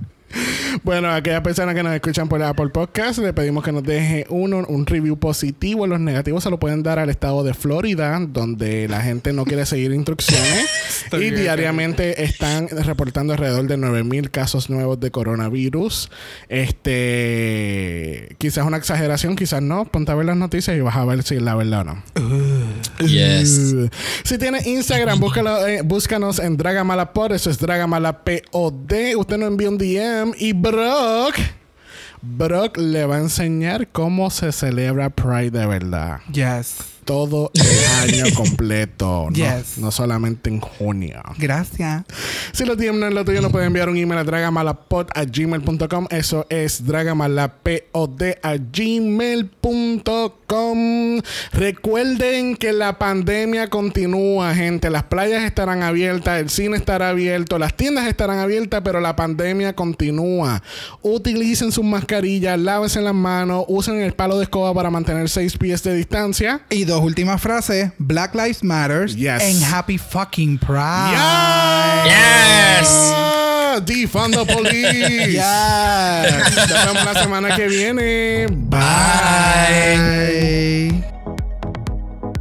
Bueno, a aquellas personas que nos escuchan por Apple Podcast, le pedimos que nos deje uno, un review positivo. Los negativos se lo pueden dar al estado de Florida, donde la gente no quiere seguir instrucciones. y diariamente están reportando alrededor de 9000 casos nuevos de coronavirus. Este, quizás una exageración, quizás no. Ponte a ver las noticias y vas a ver si es la verdad o no. Yes. Uh. Si tiene Instagram, búscalo, eh, búscanos en Dragamalapod. Eso es Dragamalapod. Usted nos envía un DM y Brock. Brock le va a enseñar cómo se celebra Pride de verdad. Yes. Todo el año completo. no- solamente en junio. Gracias. Si lo tienen en lo tuyo, nos pueden enviar un email a dragamalapod a gmail.com. Eso es dragamalapod a gmail.com. Recuerden que la pandemia continúa, gente. Las playas estarán abiertas, el cine estará abierto, las tiendas estarán abiertas, pero la pandemia continúa. Utilicen sus mascarillas, lávense las manos, usen el palo de escoba para mantener 6 pies de distancia. Y dos últimas frases. Black Lives Matter. Yes. And Happy fucking Pride. Yes. Defund the police. Yes. Nos vemos la semana que viene. Bye.